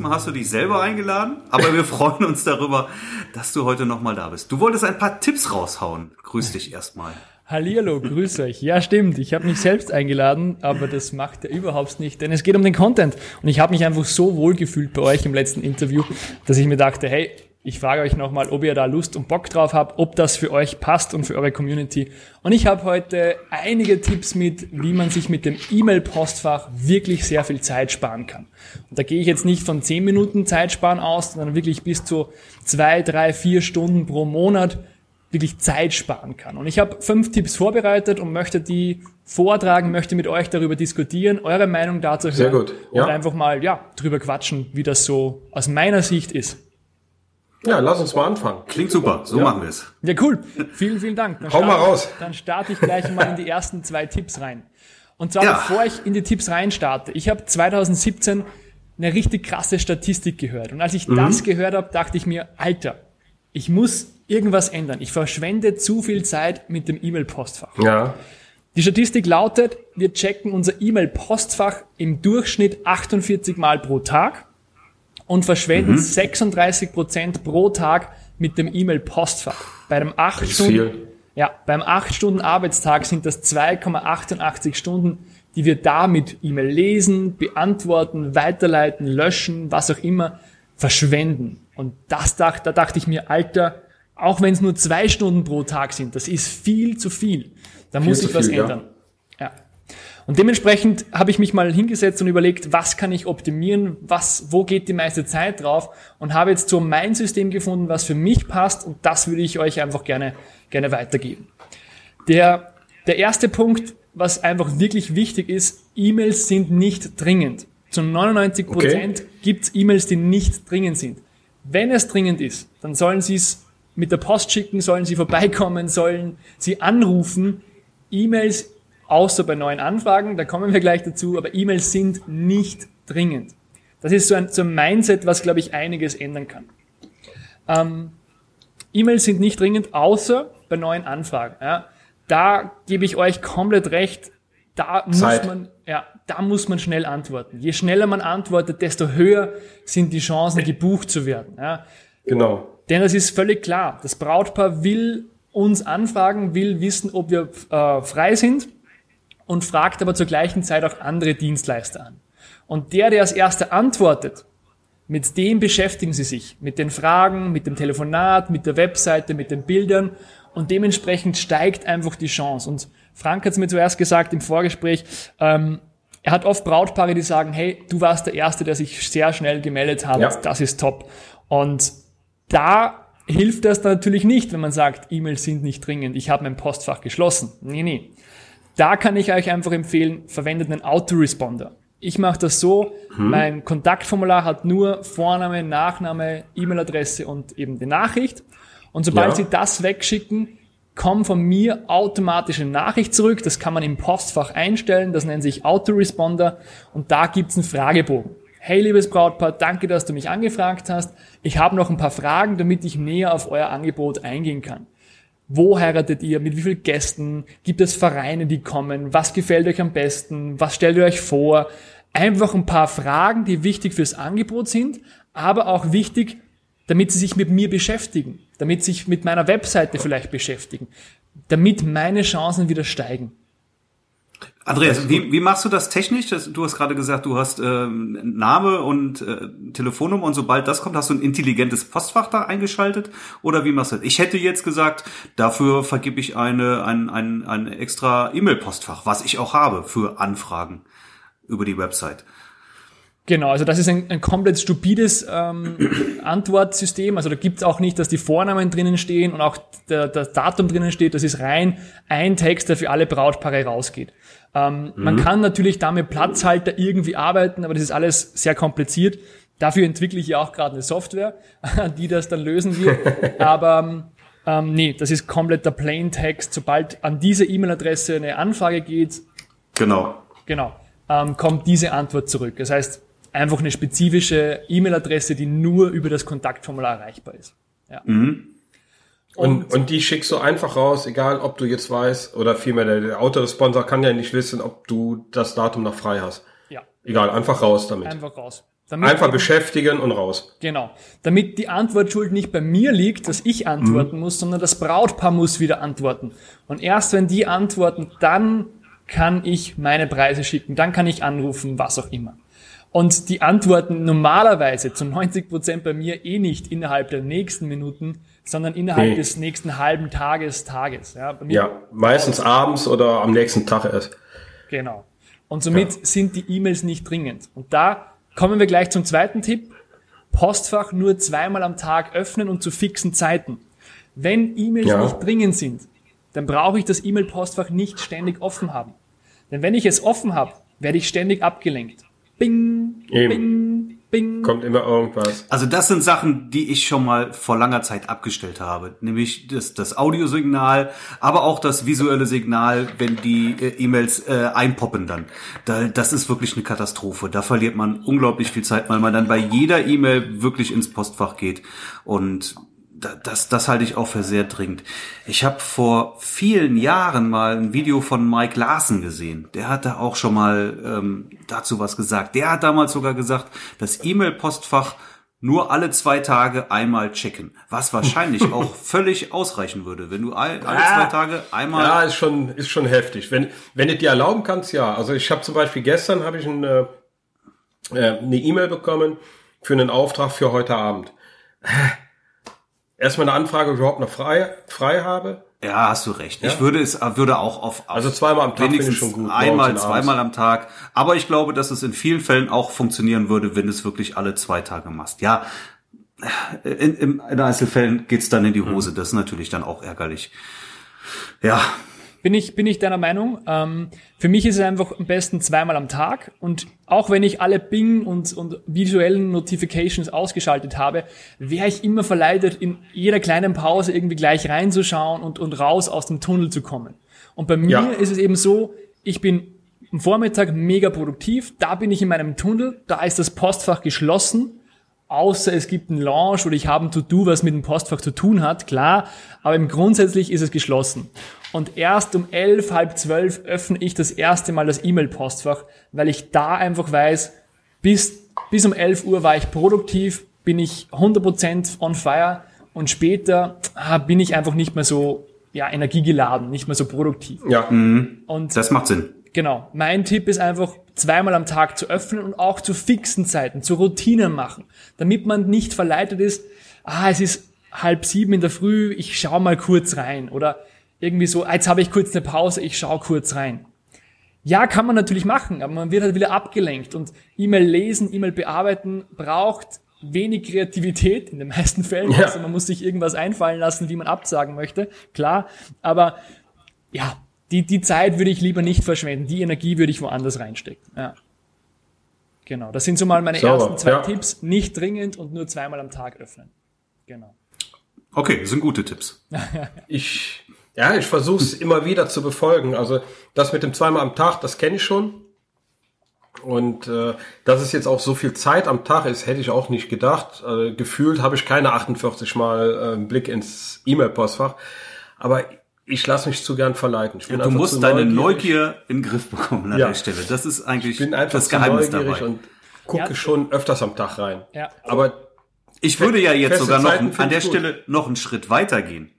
Diesmal hast du dich selber eingeladen, aber wir freuen uns darüber, dass du heute nochmal da bist. Du wolltest ein paar Tipps raushauen. Grüß dich erstmal. Hallihallo, grüß euch. Ja, stimmt. Ich habe mich selbst eingeladen, aber das macht er überhaupt nicht, denn es geht um den Content. Und ich habe mich einfach so wohl gefühlt bei euch im letzten Interview, dass ich mir dachte, hey, ich frage euch nochmal, ob ihr da Lust und Bock drauf habt, ob das für euch passt und für eure Community. Und ich habe heute einige Tipps mit, wie man sich mit dem E-Mail-Postfach wirklich sehr viel Zeit sparen kann. Und da gehe ich jetzt nicht von 10 Minuten Zeitsparen aus, sondern wirklich bis zu zwei, drei, vier Stunden pro Monat wirklich Zeit sparen kann. Und ich habe fünf Tipps vorbereitet und möchte die vortragen, möchte mit euch darüber diskutieren, eure Meinung dazu hören Sehr gut. Ja. und einfach mal ja drüber quatschen, wie das so aus meiner Sicht ist. Ja, lass uns mal anfangen. Klingt super, so ja. machen wir es. Ja, cool. Vielen, vielen Dank. Dann Hau mal raus. Dann starte ich gleich mal in die ersten zwei Tipps rein. Und zwar, ja. bevor ich in die Tipps rein starte, ich habe 2017 eine richtig krasse Statistik gehört. Und als ich mhm. das gehört habe, dachte ich mir, Alter, ich muss irgendwas ändern. Ich verschwende zu viel Zeit mit dem E-Mail-Postfach. Ja. Die Statistik lautet, wir checken unser E-Mail-Postfach im Durchschnitt 48 Mal pro Tag und verschwenden mhm. 36 Prozent pro Tag mit dem E-Mail-Postfach. Bei einem 8 Stunden, ja, beim 8 Stunden Arbeitstag sind das 2,88 Stunden, die wir da mit E-Mail lesen, beantworten, weiterleiten, löschen, was auch immer, verschwenden. Und das dachte, da dachte ich mir, Alter, auch wenn es nur zwei Stunden pro Tag sind, das ist viel zu viel. Da viel muss ich was viel, ändern. Und dementsprechend habe ich mich mal hingesetzt und überlegt, was kann ich optimieren, was, wo geht die meiste Zeit drauf und habe jetzt so mein System gefunden, was für mich passt und das würde ich euch einfach gerne, gerne weitergeben. Der, der erste Punkt, was einfach wirklich wichtig ist, E-Mails sind nicht dringend. Zu 99 Prozent okay. gibt es E-Mails, die nicht dringend sind. Wenn es dringend ist, dann sollen Sie es mit der Post schicken, sollen Sie vorbeikommen, sollen Sie anrufen. E-Mails außer bei neuen Anfragen, da kommen wir gleich dazu, aber E-Mails sind nicht dringend. Das ist so ein, so ein Mindset, was, glaube ich, einiges ändern kann. Ähm, E-Mails sind nicht dringend, außer bei neuen Anfragen. Ja. Da gebe ich euch komplett recht. Da Zeit. muss man, ja, da muss man schnell antworten. Je schneller man antwortet, desto höher sind die Chancen, gebucht zu werden. Ja. Genau. Denn es ist völlig klar, das Brautpaar will uns anfragen, will wissen, ob wir äh, frei sind und fragt aber zur gleichen Zeit auch andere Dienstleister an. Und der, der als erster antwortet, mit dem beschäftigen sie sich, mit den Fragen, mit dem Telefonat, mit der Webseite, mit den Bildern und dementsprechend steigt einfach die Chance. Und Frank hat es mir zuerst gesagt im Vorgespräch, ähm, er hat oft Brautpaare, die sagen, hey, du warst der Erste, der sich sehr schnell gemeldet hat, ja. das ist top. Und da hilft das natürlich nicht, wenn man sagt, E-Mails sind nicht dringend, ich habe mein Postfach geschlossen. Nee, nee. Da kann ich euch einfach empfehlen, verwendet einen Autoresponder. Ich mache das so, hm. mein Kontaktformular hat nur Vorname, Nachname, E-Mail-Adresse und eben die Nachricht. Und sobald ja. Sie das wegschicken, kommt von mir automatisch eine Nachricht zurück. Das kann man im Postfach einstellen, das nennt sich Autoresponder und da gibt's einen Fragebogen. Hey liebes Brautpaar, danke, dass du mich angefragt hast. Ich habe noch ein paar Fragen, damit ich näher auf euer Angebot eingehen kann. Wo heiratet ihr? Mit wie vielen Gästen? Gibt es Vereine, die kommen? Was gefällt euch am besten? Was stellt ihr euch vor? Einfach ein paar Fragen, die wichtig fürs Angebot sind, aber auch wichtig, damit sie sich mit mir beschäftigen, damit sie sich mit meiner Webseite vielleicht beschäftigen, damit meine Chancen wieder steigen. Andreas, wie, wie machst du das technisch? Du hast gerade gesagt, du hast ähm, Name und äh, Telefonnummer und sobald das kommt, hast du ein intelligentes Postfach da eingeschaltet? Oder wie machst du das? Ich hätte jetzt gesagt, dafür vergebe ich eine, ein, ein, ein extra E-Mail-Postfach, was ich auch habe für Anfragen über die Website. Genau, also das ist ein, ein komplett stupides ähm, Antwortsystem. Also da gibt's auch nicht, dass die Vornamen drinnen stehen und auch der, das Datum drinnen steht. Das ist rein ein Text, der für alle Brautpaare rausgeht. Ähm, mhm. Man kann natürlich damit Platzhalter irgendwie arbeiten, aber das ist alles sehr kompliziert. Dafür entwickle ich ja auch gerade eine Software, die das dann lösen wird. aber ähm, nee, das ist komplett der Plain Text. Sobald an diese E-Mail-Adresse eine Anfrage geht, genau, genau, ähm, kommt diese Antwort zurück. Das heißt, einfach eine spezifische E-Mail-Adresse, die nur über das Kontaktformular erreichbar ist. Ja. Mhm. Und, und die schickst du einfach raus, egal ob du jetzt weißt, oder vielmehr der, der Autoresponsor kann ja nicht wissen, ob du das Datum noch frei hast. Ja, Egal, einfach raus damit. einfach raus. Damit Einfach eben- beschäftigen und raus. Genau. Damit die Antwortschuld nicht bei mir liegt, dass ich antworten muss, sondern das Brautpaar muss wieder antworten. Und erst wenn die antworten, dann kann ich meine Preise schicken, dann kann ich anrufen, was auch immer. Und die antworten normalerweise zu 90% bei mir eh nicht innerhalb der nächsten Minuten, sondern innerhalb Nee. des nächsten halben Tages, Tages. Ja, Ja, meistens abends oder am nächsten Tag erst. Genau. Und somit sind die E-Mails nicht dringend. Und da kommen wir gleich zum zweiten Tipp. Postfach nur zweimal am Tag öffnen und zu fixen Zeiten. Wenn E-Mails Ja. nicht dringend sind, dann brauche ich das E-Mail-Postfach nicht ständig offen haben. Denn wenn ich es offen habe, werde ich ständig abgelenkt. Bing, Eben. bing, bing. Kommt immer irgendwas. Also das sind Sachen, die ich schon mal vor langer Zeit abgestellt habe. Nämlich das, das Audiosignal, aber auch das visuelle Signal, wenn die äh, E-Mails äh, einpoppen dann. Da, das ist wirklich eine Katastrophe. Da verliert man unglaublich viel Zeit, weil man dann bei jeder E-Mail wirklich ins Postfach geht. Und das, das halte ich auch für sehr dringend. Ich habe vor vielen Jahren mal ein Video von Mike Larsen gesehen. Der hat da auch schon mal ähm, dazu was gesagt. Der hat damals sogar gesagt, das E-Mail-Postfach nur alle zwei Tage einmal checken. Was wahrscheinlich auch völlig ausreichen würde, wenn du all, alle zwei Tage einmal... Ja, ist schon, ist schon heftig. Wenn, wenn du dir erlauben kannst, ja. Also ich habe zum Beispiel gestern habe ich ein, äh, äh, eine E-Mail bekommen für einen Auftrag für heute Abend. Erstmal eine Anfrage, ob ich überhaupt noch frei, frei habe. Ja, hast du recht. Ich würde es würde auch auf, auf Also zweimal am Tag wenigstens schon gut, einmal, zweimal am Tag. Aber ich glaube, dass es in vielen Fällen auch funktionieren würde, wenn du es wirklich alle zwei Tage machst. Ja, in, in, in Einzelfällen geht's dann in die Hm. Hose. Das ist natürlich dann auch ärgerlich. Ja, Bin ich, bin ich deiner Meinung. Ähm, für mich ist es einfach am besten zweimal am Tag. Und auch wenn ich alle Bing und, und visuellen Notifications ausgeschaltet habe, wäre ich immer verleitet, in jeder kleinen Pause irgendwie gleich reinzuschauen und, und raus aus dem Tunnel zu kommen. Und bei mir Ja. ist es eben so, ich bin am Vormittag mega produktiv, da bin ich in meinem Tunnel, da ist das Postfach geschlossen, außer es gibt einen Launch oder ich habe ein To-Do, was mit dem Postfach zu tun hat, klar, aber im grundsätzlich ist es geschlossen. Und erst um elf, halb zwölf öffne ich das erste Mal das E-Mail-Postfach, weil ich da einfach weiß, bis, bis um 11 Uhr war ich produktiv, bin ich 100% on fire und später ah, bin ich einfach nicht mehr so ja, energiegeladen, nicht mehr so produktiv. Ja. Und das macht Sinn. Genau. Mein Tipp ist einfach, zweimal am Tag zu öffnen und auch zu fixen Zeiten, zu Routinen machen, damit man nicht verleitet ist, ah, es ist halb sieben in der Früh, ich schau mal kurz rein oder irgendwie so, jetzt habe ich kurz eine Pause, ich schau kurz rein. Ja, kann man natürlich machen, aber man wird halt wieder abgelenkt und E-Mail lesen, E-Mail bearbeiten braucht wenig Kreativität in den meisten Fällen. Ja. Also man muss sich irgendwas einfallen lassen, wie man absagen möchte, klar. Aber ja, die, die Zeit würde ich lieber nicht verschwenden. Die Energie würde ich woanders reinstecken. Ja. Genau. Das sind so mal meine Sauber, ersten zwei ja. Tipps. Nicht dringend und nur zweimal am Tag öffnen. Genau. Okay, sind gute Tipps. Ich, ja, ich versuche es immer wieder zu befolgen. Also das mit dem zweimal am Tag, das kenne ich schon. Und äh, dass es jetzt auch so viel Zeit am Tag ist, hätte ich auch nicht gedacht. Äh, gefühlt habe ich keine 48 Mal äh, einen Blick ins E-Mail-Postfach. Aber ich lasse mich zu gern verleiten. Ich bin Du musst deine neugierig. Neugier in den Griff bekommen an Ja. der Stelle. Das ist eigentlich Ich bin einfach das Geheimnis neugierig dabei. und gucke Ja. schon öfters am Tag rein. Ja. Aber Ich würde ja jetzt sogar noch Zeiten an der. Stelle noch einen Schritt weiter gehen,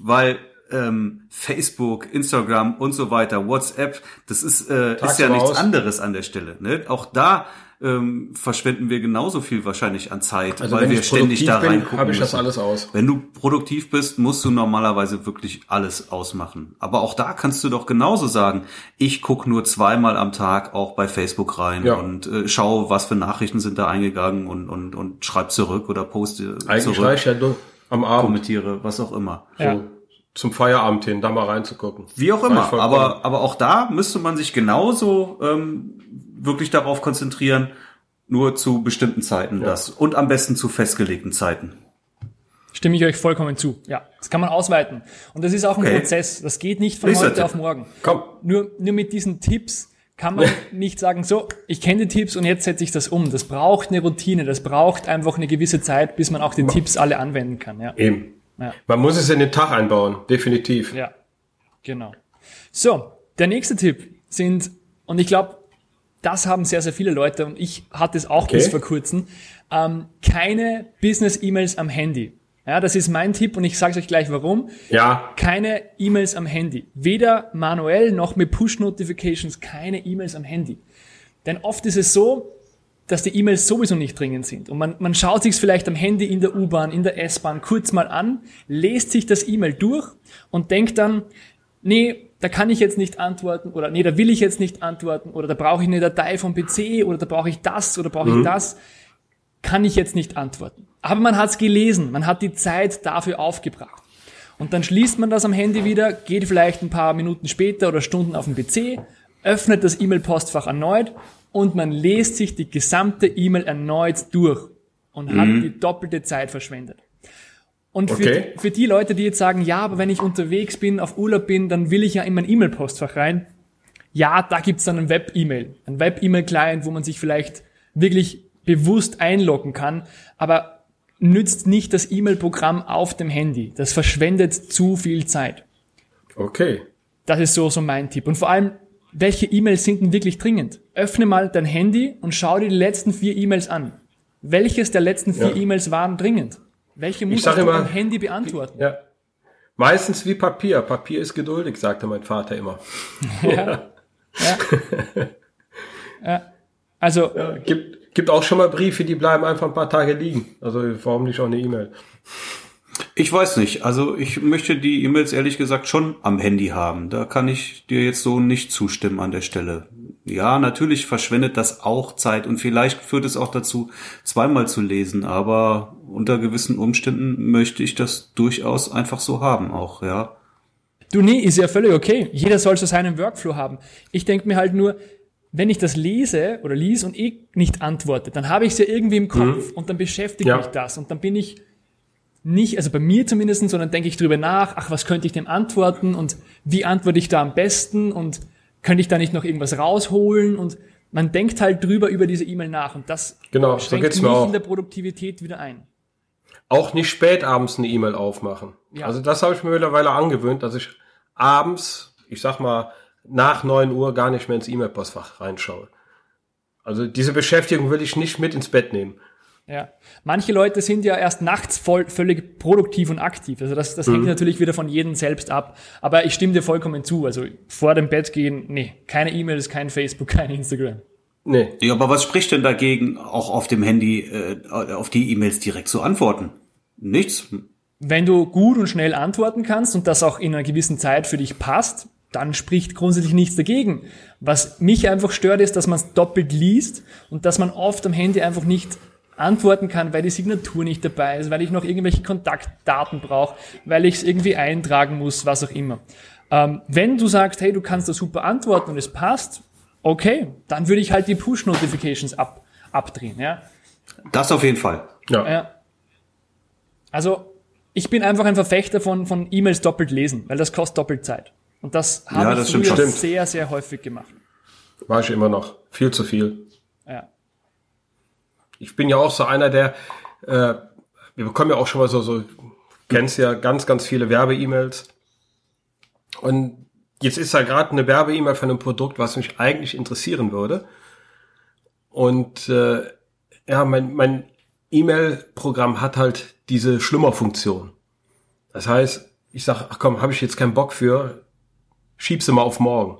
weil ähm, Facebook, Instagram und so weiter, WhatsApp, das ist äh, ist ja nichts aus. anderes an der Stelle. Ne? Auch da ähm, verschwenden wir genauso viel wahrscheinlich an Zeit, also weil wir ständig da bin, reingucken habe ich das müssen. alles aus. Wenn du produktiv bist, musst du normalerweise wirklich alles ausmachen. Aber auch da kannst du doch genauso sagen, ich guck nur zweimal am Tag auch bei Facebook rein Ja. und äh, schau, was für Nachrichten sind da eingegangen und, und, und schreib zurück oder poste Eigentlich zurück, reicht ja nur am Abend kommentiere, was auch immer. Ja. so zum Feierabend hin, da mal reinzugucken. Wie auch immer. Aber, aber auch da müsste man sich genauso ähm, wirklich darauf konzentrieren, nur zu bestimmten Zeiten das. Und am besten zu festgelegten Zeiten. Stimme ich euch vollkommen zu. Ja. Das kann man ausweiten. Und das ist auch ein Okay. Prozess. Das geht nicht von Nächster heute auf morgen. Komm, Nur, nur mit diesen Tipps kann man nicht sagen, so, ich kenne die Tipps und jetzt setze ich das um. Das braucht eine Routine, das braucht einfach eine gewisse Zeit, bis man auch die Tipps alle anwenden kann. Ja. eben. Ja. Man muss es in den Tag einbauen, definitiv. Ja, genau. So, der nächste Tipp sind, und ich glaube, das haben sehr, sehr viele Leute und ich hatte es auch okay. bis vor kurzem, ähm, keine Business-E-Mails am Handy. Ja, das ist mein Tipp und ich sage euch gleich warum. Ja. Keine E-Mails am Handy. Weder manuell noch mit Push-Notifications, keine E-Mails am Handy. Denn oft ist es so, dass die E-Mails sowieso nicht dringend sind. Und man, man schaut sich vielleicht am Handy in der U-Bahn, in der S-Bahn kurz mal an, lest sich das E-Mail durch und denkt dann, nee, da kann ich jetzt nicht antworten oder nee, da will ich jetzt nicht antworten oder da brauche ich eine Datei vom PC oder da brauche ich das oder brauche mhm. ich das, kann ich jetzt nicht antworten. Aber man hat es gelesen, man hat die Zeit dafür aufgebracht. Und dann schließt man das am Handy wieder, geht vielleicht ein paar Minuten später oder Stunden auf den PC, öffnet das E-Mail-Postfach erneut und man lest sich die gesamte E-Mail erneut durch und mhm. hat die doppelte Zeit verschwendet. Und für, okay. für die Leute, die jetzt sagen, ja, aber wenn ich unterwegs bin, auf Urlaub bin, dann will ich ja in mein E-Mail-Postfach rein. Ja, da gibt's dann ein Web-E-Mail. Ein Web-E-Mail-Client, wo man sich vielleicht wirklich bewusst einloggen kann, aber nützt nicht das E-Mail-Programm auf dem Handy. Das verschwendet zu viel Zeit. Okay. Das ist so, so mein Tipp. Und vor allem, welche E-Mails sind denn wirklich dringend? Öffne mal dein Handy und schau dir die letzten vier E-Mails an. Welches der letzten vier ja. E-Mails waren dringend? Welche musst du immer, am Handy beantworten? Ja. Meistens wie Papier. Papier ist geduldig, sagte mein Vater immer. Ja. ja. Also. Gibt, gibt auch schon mal Briefe, die bleiben einfach ein paar Tage liegen. Also warum nicht auch eine E-Mail? Ich weiß nicht. Also ich möchte die E-Mails ehrlich gesagt schon am Handy haben. Da kann ich dir jetzt so nicht zustimmen an der Stelle. Ja, natürlich verschwendet das auch Zeit und vielleicht führt es auch dazu, zweimal zu lesen, aber unter gewissen Umständen möchte ich das durchaus einfach so haben auch, ja. Du, nee, ist ja völlig okay. Jeder soll so seinen Workflow haben. Ich denke mir halt nur, wenn ich das lese oder lies und eh nicht antworte, dann habe ich es ja irgendwie im Kopf mhm. und dann beschäftigt ja. mich das und dann bin ich nicht, also bei mir zumindest, sondern denke ich drüber nach, ach, was könnte ich dem antworten und wie antworte ich da am besten und könnte ich da nicht noch irgendwas rausholen und man denkt halt drüber über diese E-Mail nach und das genau, schränkt so mich auch. in der Produktivität wieder ein. Auch nicht spät abends eine E-Mail aufmachen. Ja. Also das habe ich mir mittlerweile angewöhnt, dass ich abends, ich sag mal, nach neun Uhr gar nicht mehr ins E-Mail-Postfach reinschaue. Also diese Beschäftigung will ich nicht mit ins Bett nehmen. Ja. Manche Leute sind ja erst nachts voll, völlig produktiv und aktiv. Also das, das mhm. hängt natürlich wieder von jedem selbst ab. Aber ich stimme dir vollkommen zu. Also vor dem Bett gehen, nee, keine E-Mails, kein Facebook, kein Instagram. Nee. Ja, aber was spricht denn dagegen, auch auf dem Handy äh, auf die E-Mails direkt zu antworten? Nichts. Wenn du gut und schnell antworten kannst und das auch in einer gewissen Zeit für dich passt, dann spricht grundsätzlich nichts dagegen. Was mich einfach stört, ist, dass man es doppelt liest und dass man oft am Handy einfach nicht antworten kann, weil die Signatur nicht dabei ist, weil ich noch irgendwelche Kontaktdaten brauche, weil ich es irgendwie eintragen muss, was auch immer. Ähm, wenn du sagst, hey, du kannst da super antworten und es passt, okay, dann würde ich halt die Push-Notifications ab, abdrehen. Ja? Das auf jeden Fall. Ja. ja. Also ich bin einfach ein Verfechter von, von E-Mails doppelt lesen, weil das kostet doppelt Zeit. Und das habe ja, das ich früher sehr, sehr häufig gemacht. War ich immer noch. Viel zu viel. Ich bin ja auch so einer, der, äh, wir bekommen ja auch schon mal so, so, kennst ja ganz, ganz viele Werbe-E-Mails. Und jetzt ist da gerade eine Werbe-E-Mail von einem Produkt, was mich eigentlich interessieren würde. Und äh, ja, mein, mein E-Mail-Programm hat halt diese Schlummerfunktion. Das heißt, ich sag, ach komm, habe ich jetzt keinen Bock für, schieb sie mal auf morgen.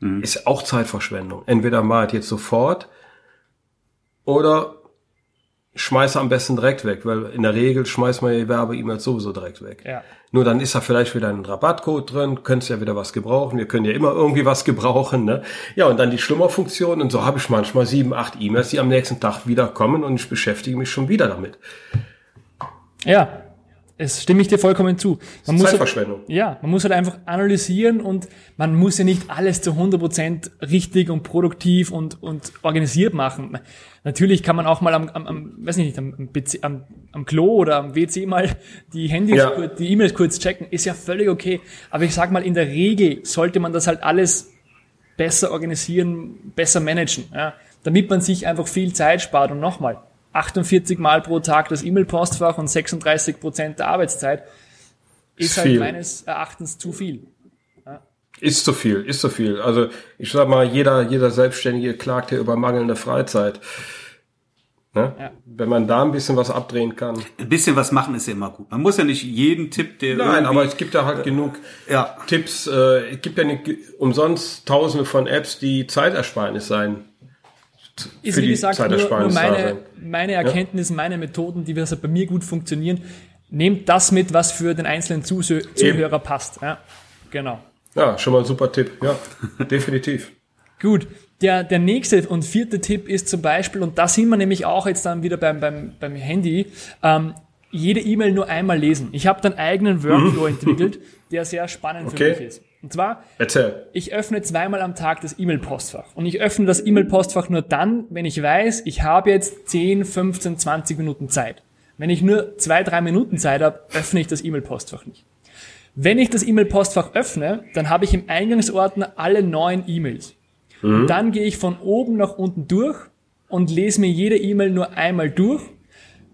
Mhm. Ist auch Zeitverschwendung. Entweder mal jetzt sofort oder schmeiße am besten direkt weg, weil in der Regel schmeißt man die Werbe-E-Mails sowieso direkt weg. Ja. Nur dann ist da vielleicht wieder ein Rabattcode drin, könntest ja wieder was gebrauchen, wir können ja immer irgendwie was gebrauchen, ne? Ja, und dann die Schlummerfunktion und so habe ich manchmal sieben, acht E-Mails, die am nächsten Tag wieder kommen und ich beschäftige mich schon wieder damit. Ja, es stimme ich dir vollkommen zu. Man muss Zeitverschwendung. Halt, ja, man muss halt einfach analysieren und man muss ja nicht alles zu 100% richtig und produktiv und, und organisiert machen. Natürlich kann man auch mal am, am, am weiß nicht, am, am, am Klo oder am WC mal die Handys, ja. kurz, die E-Mails kurz checken, ist ja völlig okay. Aber ich sag mal, in der Regel sollte man das halt alles besser organisieren, besser managen, ja, damit man sich einfach viel Zeit spart und nochmal 48 Mal pro Tag das E-Mail-Postfach und 36 Prozent der Arbeitszeit ist, ist halt meines Erachtens zu viel. Ja. Ist zu viel, ist zu viel. Also ich sag mal, jeder, jeder Selbstständige klagt hier über mangelnde Freizeit. Ne? Ja. Wenn man da ein bisschen was abdrehen kann. Ein bisschen was machen ist ja immer gut. Man muss ja nicht jeden Tipp, der. Nein, aber es gibt ja halt äh, genug ja. Tipps. Äh, es gibt ja nicht umsonst tausende von Apps, die Zeitersparnis sein. Ist wie gesagt nur, nur meine, meine Erkenntnisse, ja? meine Methoden, die bei mir gut funktionieren. Nehmt das mit, was für den einzelnen Zuhörer Eben. passt. Ja, genau. Ja, schon mal ein super Tipp. Ja, definitiv. Gut. Der, der nächste und vierte Tipp ist zum Beispiel, und da sind wir nämlich auch jetzt dann wieder beim, beim, beim Handy, ähm, jede E-Mail nur einmal lesen. Ich habe dann eigenen Workflow entwickelt, der sehr spannend okay. für mich ist. Und zwar, Erzähl. ich öffne zweimal am Tag das E-Mail-Postfach. Und ich öffne das E-Mail-Postfach nur dann, wenn ich weiß, ich habe jetzt 10, 15, 20 Minuten Zeit. Wenn ich nur zwei, drei Minuten Zeit habe, öffne ich das E-Mail-Postfach nicht. Wenn ich das E-Mail-Postfach öffne, dann habe ich im Eingangsordner alle neuen E-Mails. Mhm. Dann gehe ich von oben nach unten durch und lese mir jede E-Mail nur einmal durch,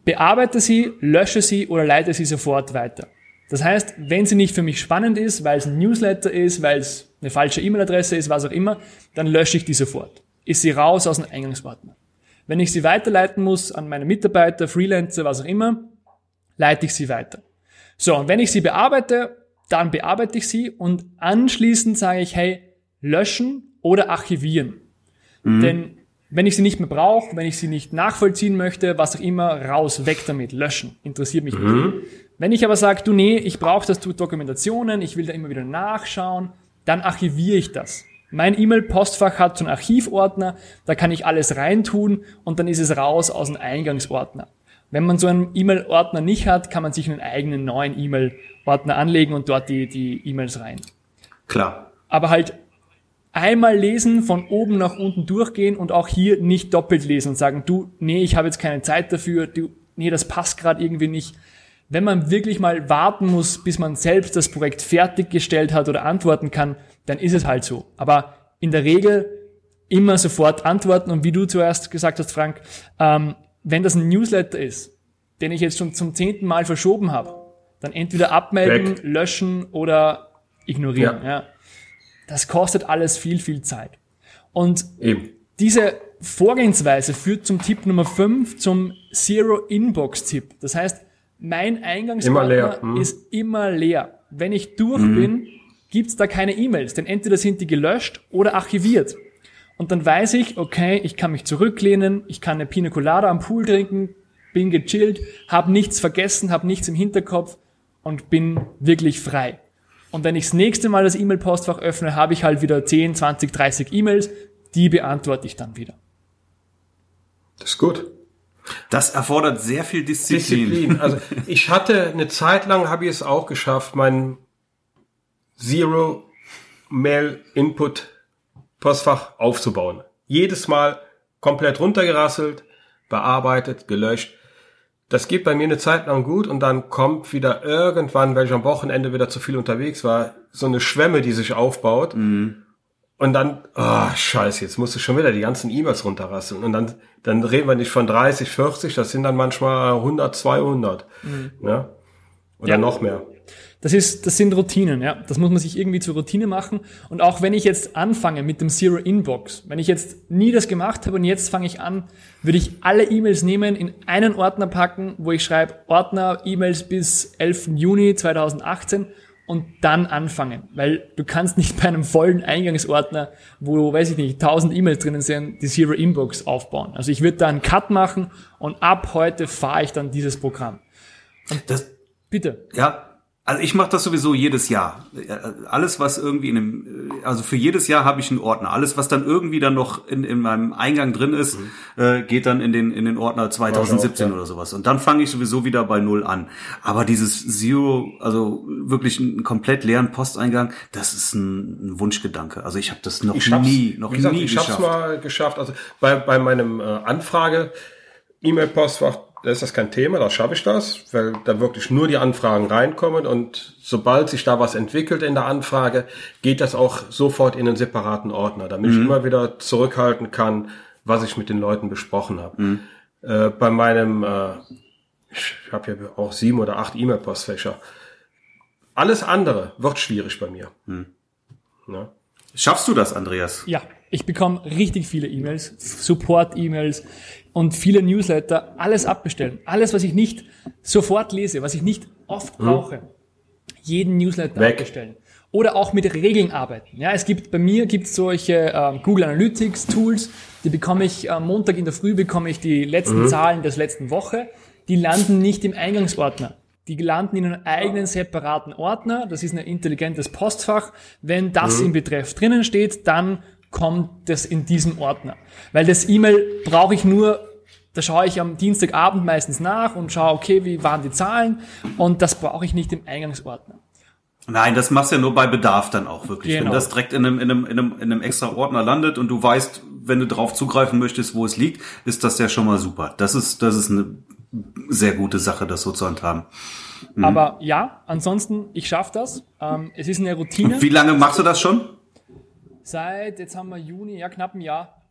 bearbeite sie, lösche sie oder leite sie sofort weiter. Das heißt, wenn sie nicht für mich spannend ist, weil es ein Newsletter ist, weil es eine falsche E-Mail-Adresse ist, was auch immer, dann lösche ich die sofort. Ist sie raus aus dem Eingangsordner. Wenn ich sie weiterleiten muss an meine Mitarbeiter, Freelancer, was auch immer, leite ich sie weiter. So, und wenn ich sie bearbeite, dann bearbeite ich sie und anschließend sage ich, hey, löschen oder archivieren. Mhm. Denn wenn ich sie nicht mehr brauche, wenn ich sie nicht nachvollziehen möchte, was auch immer, raus, weg damit, löschen. Interessiert mich mhm. nicht. Wenn ich aber sage, du nee, ich brauche das zu Dokumentationen, ich will da immer wieder nachschauen, dann archiviere ich das. Mein E-Mail-Postfach hat so einen Archivordner, da kann ich alles reintun und dann ist es raus aus dem Eingangsordner. Wenn man so einen E-Mail-Ordner nicht hat, kann man sich einen eigenen neuen E-Mail-Ordner anlegen und dort die, die E-Mails rein. Klar. Aber halt einmal lesen, von oben nach unten durchgehen und auch hier nicht doppelt lesen und sagen, du, nee, ich habe jetzt keine Zeit dafür, du, nee, das passt gerade irgendwie nicht. Wenn man wirklich mal warten muss, bis man selbst das Projekt fertiggestellt hat oder antworten kann, dann ist es halt so. Aber in der Regel immer sofort antworten und wie du zuerst gesagt hast, Frank, ähm, wenn das ein Newsletter ist, den ich jetzt schon zum zehnten Mal verschoben habe, dann entweder abmelden, Weg. löschen oder ignorieren. Ja. ja das kostet alles viel, viel Zeit. Und Eben. diese Vorgehensweise führt zum Tipp Nummer 5, zum Zero Inbox Tipp. Das heißt, mein Eingangsordner hm. ist immer leer. Wenn ich durch mhm. bin, gibt's da keine E-Mails, denn entweder sind die gelöscht oder archiviert. Und dann weiß ich, okay, ich kann mich zurücklehnen, ich kann eine Pina Colada am Pool trinken, bin gechillt, habe nichts vergessen, habe nichts im Hinterkopf und bin wirklich frei. Und wenn ich das nächste Mal das E-Mail-Postfach öffne, habe ich halt wieder 10, 20, 30 E-Mails, die beantworte ich dann wieder. Das ist gut. Das erfordert sehr viel Disziplin. Disziplin. Also ich hatte eine Zeit lang, habe ich es auch geschafft, mein Zero Mail Input Postfach aufzubauen. Jedes Mal komplett runtergerasselt, bearbeitet, gelöscht das geht bei mir eine Zeit lang gut und dann kommt wieder irgendwann, weil ich am Wochenende wieder zu viel unterwegs war, so eine Schwemme, die sich aufbaut. Mhm. Und dann, oh, scheiße, jetzt musst du schon wieder die ganzen E-Mails runterrasseln. Und dann, dann reden wir nicht von 30, 40, das sind dann manchmal 100, 200. Mhm. Ja? Oder ja. noch mehr. Das ist, das sind Routinen, ja. Das muss man sich irgendwie zur Routine machen. Und auch wenn ich jetzt anfange mit dem Zero Inbox, wenn ich jetzt nie das gemacht habe und jetzt fange ich an, würde ich alle E-Mails nehmen, in einen Ordner packen, wo ich schreibe Ordner E-Mails bis 11. Juni 2018 und dann anfangen. Weil du kannst nicht bei einem vollen Eingangsordner, wo, weiß ich nicht, 1000 E-Mails drinnen sind, die Zero Inbox aufbauen. Also ich würde da einen Cut machen und ab heute fahre ich dann dieses Programm. Und das, bitte. Ja, also ich mache das sowieso jedes Jahr. Alles, was irgendwie in einem, also für jedes Jahr habe ich einen Ordner. Alles, was dann irgendwie dann noch in, in meinem Eingang drin ist, mhm. äh, geht dann in den in den Ordner 2017 auch, ja. oder sowas. Und dann fange ich sowieso wieder bei null an. Aber dieses Zero, also wirklich einen komplett leeren Posteingang, das ist ein, ein Wunschgedanke. Also ich habe das noch nie, noch gesagt, nie ich geschafft. Ich habe es mal geschafft. Also bei bei meinem äh, Anfrage E-Mail-Postfach da ist das kein Thema, da schaffe ich das, weil da wirklich nur die Anfragen reinkommen und sobald sich da was entwickelt in der Anfrage, geht das auch sofort in einen separaten Ordner, damit mhm. ich immer wieder zurückhalten kann, was ich mit den Leuten besprochen habe. Mhm. äh, bei meinem, äh, ich habe ja auch sieben oder acht E-Mail-Postfächer. Alles andere wird schwierig bei mir. Hm. Ja. Schaffst du das, Andreas? Ja, ich bekomme richtig viele E-Mails, Support-E-Mails und viele Newsletter, alles abbestellen. Alles, was ich nicht sofort lese, was ich nicht oft hm. brauche. Hm. Jeden Newsletter Weg. abbestellen. Oder auch mit Regeln arbeiten. Ja, es gibt bei mir gibt solche äh, Google Analytics Tools, die bekomme ich am äh, Montag in der Früh bekomme ich die letzten mhm. Zahlen der letzten Woche. Die landen nicht im Eingangsordner. Die landen in einem eigenen separaten Ordner. Das ist ein intelligentes Postfach. Wenn das mhm. im Betreff drinnen steht, dann kommt das in diesem Ordner. Weil das E-Mail brauche ich nur, da schaue ich am Dienstagabend meistens nach und schaue, okay, wie waren die Zahlen und das brauche ich nicht im Eingangsordner. Nein, das machst du ja nur bei Bedarf dann auch wirklich. Genau. Wenn das direkt in einem, in, einem, in, einem, in einem extra Ordner landet und du weißt, wenn du drauf zugreifen möchtest, wo es liegt, ist das ja schon mal super. Das ist, das ist eine sehr gute Sache, das so zu handhaben. Mhm. Aber ja, ansonsten, ich schaffe das. Ähm, es ist eine Routine. Wie lange machst du das schon? Seit, jetzt haben wir Juni, ja, knapp ein Jahr.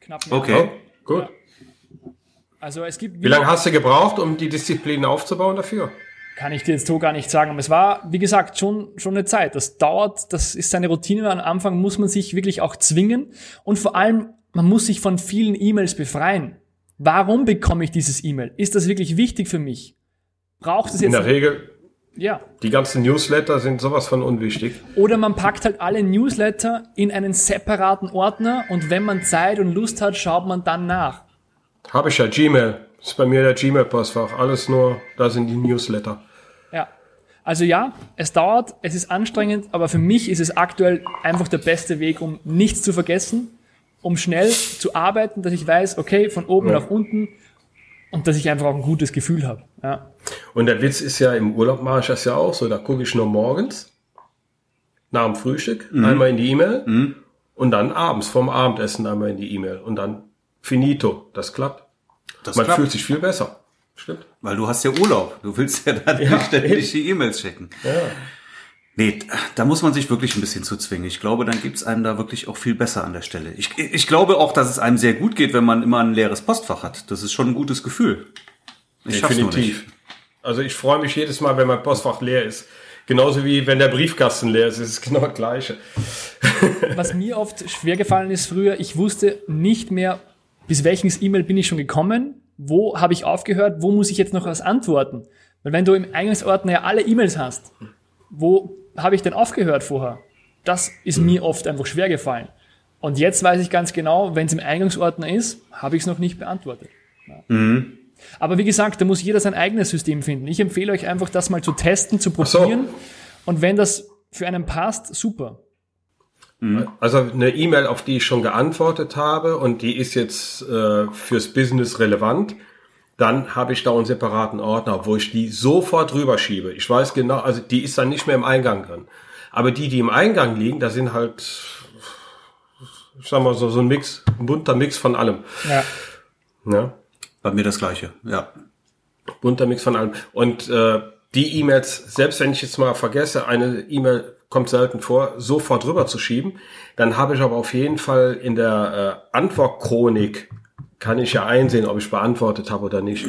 Knapp ein Jahr. Okay, gut. Ja. Also es gibt. Wie lange hast du gebraucht, um die Disziplin aufzubauen dafür? Kann ich dir jetzt so gar nicht sagen. Aber es war, wie gesagt, schon, schon eine Zeit. Das dauert, das ist seine Routine. Am Anfang muss man sich wirklich auch zwingen. Und vor allem, man muss sich von vielen E-Mails befreien. Warum bekomme ich dieses E-Mail? Ist das wirklich wichtig für mich? Braucht es jetzt? In der Regel. Ja. Die ganzen Newsletter sind sowas von unwichtig. Oder man packt halt alle Newsletter in einen separaten Ordner und wenn man Zeit und Lust hat, schaut man dann nach. Habe ich ja Gmail. Das ist bei mir der Gmail-Postfach. Alles nur, da sind die Newsletter. Ja. Also ja, es dauert, es ist anstrengend, aber für mich ist es aktuell einfach der beste Weg, um nichts zu vergessen um schnell zu arbeiten, dass ich weiß, okay, von oben ja. nach unten und dass ich einfach auch ein gutes Gefühl habe. Ja. Und der Witz ist ja, im Urlaub mache ich das ja auch so, da gucke ich nur morgens nach dem Frühstück mhm. einmal in die E-Mail mhm. und dann abends vorm Abendessen einmal in die E-Mail und dann finito. Das klappt. Das Man klappt. fühlt sich viel besser. Stimmt. Weil du hast ja Urlaub. Du willst ja dann ja, ständig die E-Mails checken. Ja. Nee, da muss man sich wirklich ein bisschen zu zwingen. Ich glaube, dann gibt's einem da wirklich auch viel besser an der Stelle. Ich, ich glaube auch, dass es einem sehr gut geht, wenn man immer ein leeres Postfach hat. Das ist schon ein gutes Gefühl. Ich Definitiv. Also ich freue mich jedes Mal, wenn mein Postfach leer ist. Genauso wie wenn der Briefkasten leer ist, ist es genau das Gleiche. Was mir oft schwer gefallen ist früher, ich wusste nicht mehr, bis welches E-Mail bin ich schon gekommen, wo habe ich aufgehört, wo muss ich jetzt noch was antworten. Weil wenn du im Eingangsordner ja alle E-Mails hast, wo habe ich denn aufgehört vorher? Das ist mir oft einfach schwer gefallen. Und jetzt weiß ich ganz genau, wenn es im Eingangsordner ist, habe ich es noch nicht beantwortet. Mhm. Aber wie gesagt, da muss jeder sein eigenes System finden. Ich empfehle euch einfach, das mal zu testen, zu probieren. So. Und wenn das für einen passt, super. Mhm. Also eine E-Mail, auf die ich schon geantwortet habe und die ist jetzt äh, fürs Business relevant, dann habe ich da einen separaten Ordner, wo ich die sofort rüberschiebe. Ich weiß genau, also die ist dann nicht mehr im Eingang drin. Aber die, die im Eingang liegen, da sind halt, ich sag mal so, so ein Mix, ein bunter Mix von allem. Ja. ja. Bei mir das gleiche, ja. Bunter Mix von allem. Und äh, die E-Mails, selbst wenn ich jetzt mal vergesse, eine E-Mail kommt selten vor, sofort rüber zu schieben, dann habe ich aber auf jeden Fall in der äh, Antwortchronik kann ich ja einsehen, ob ich beantwortet habe oder nicht.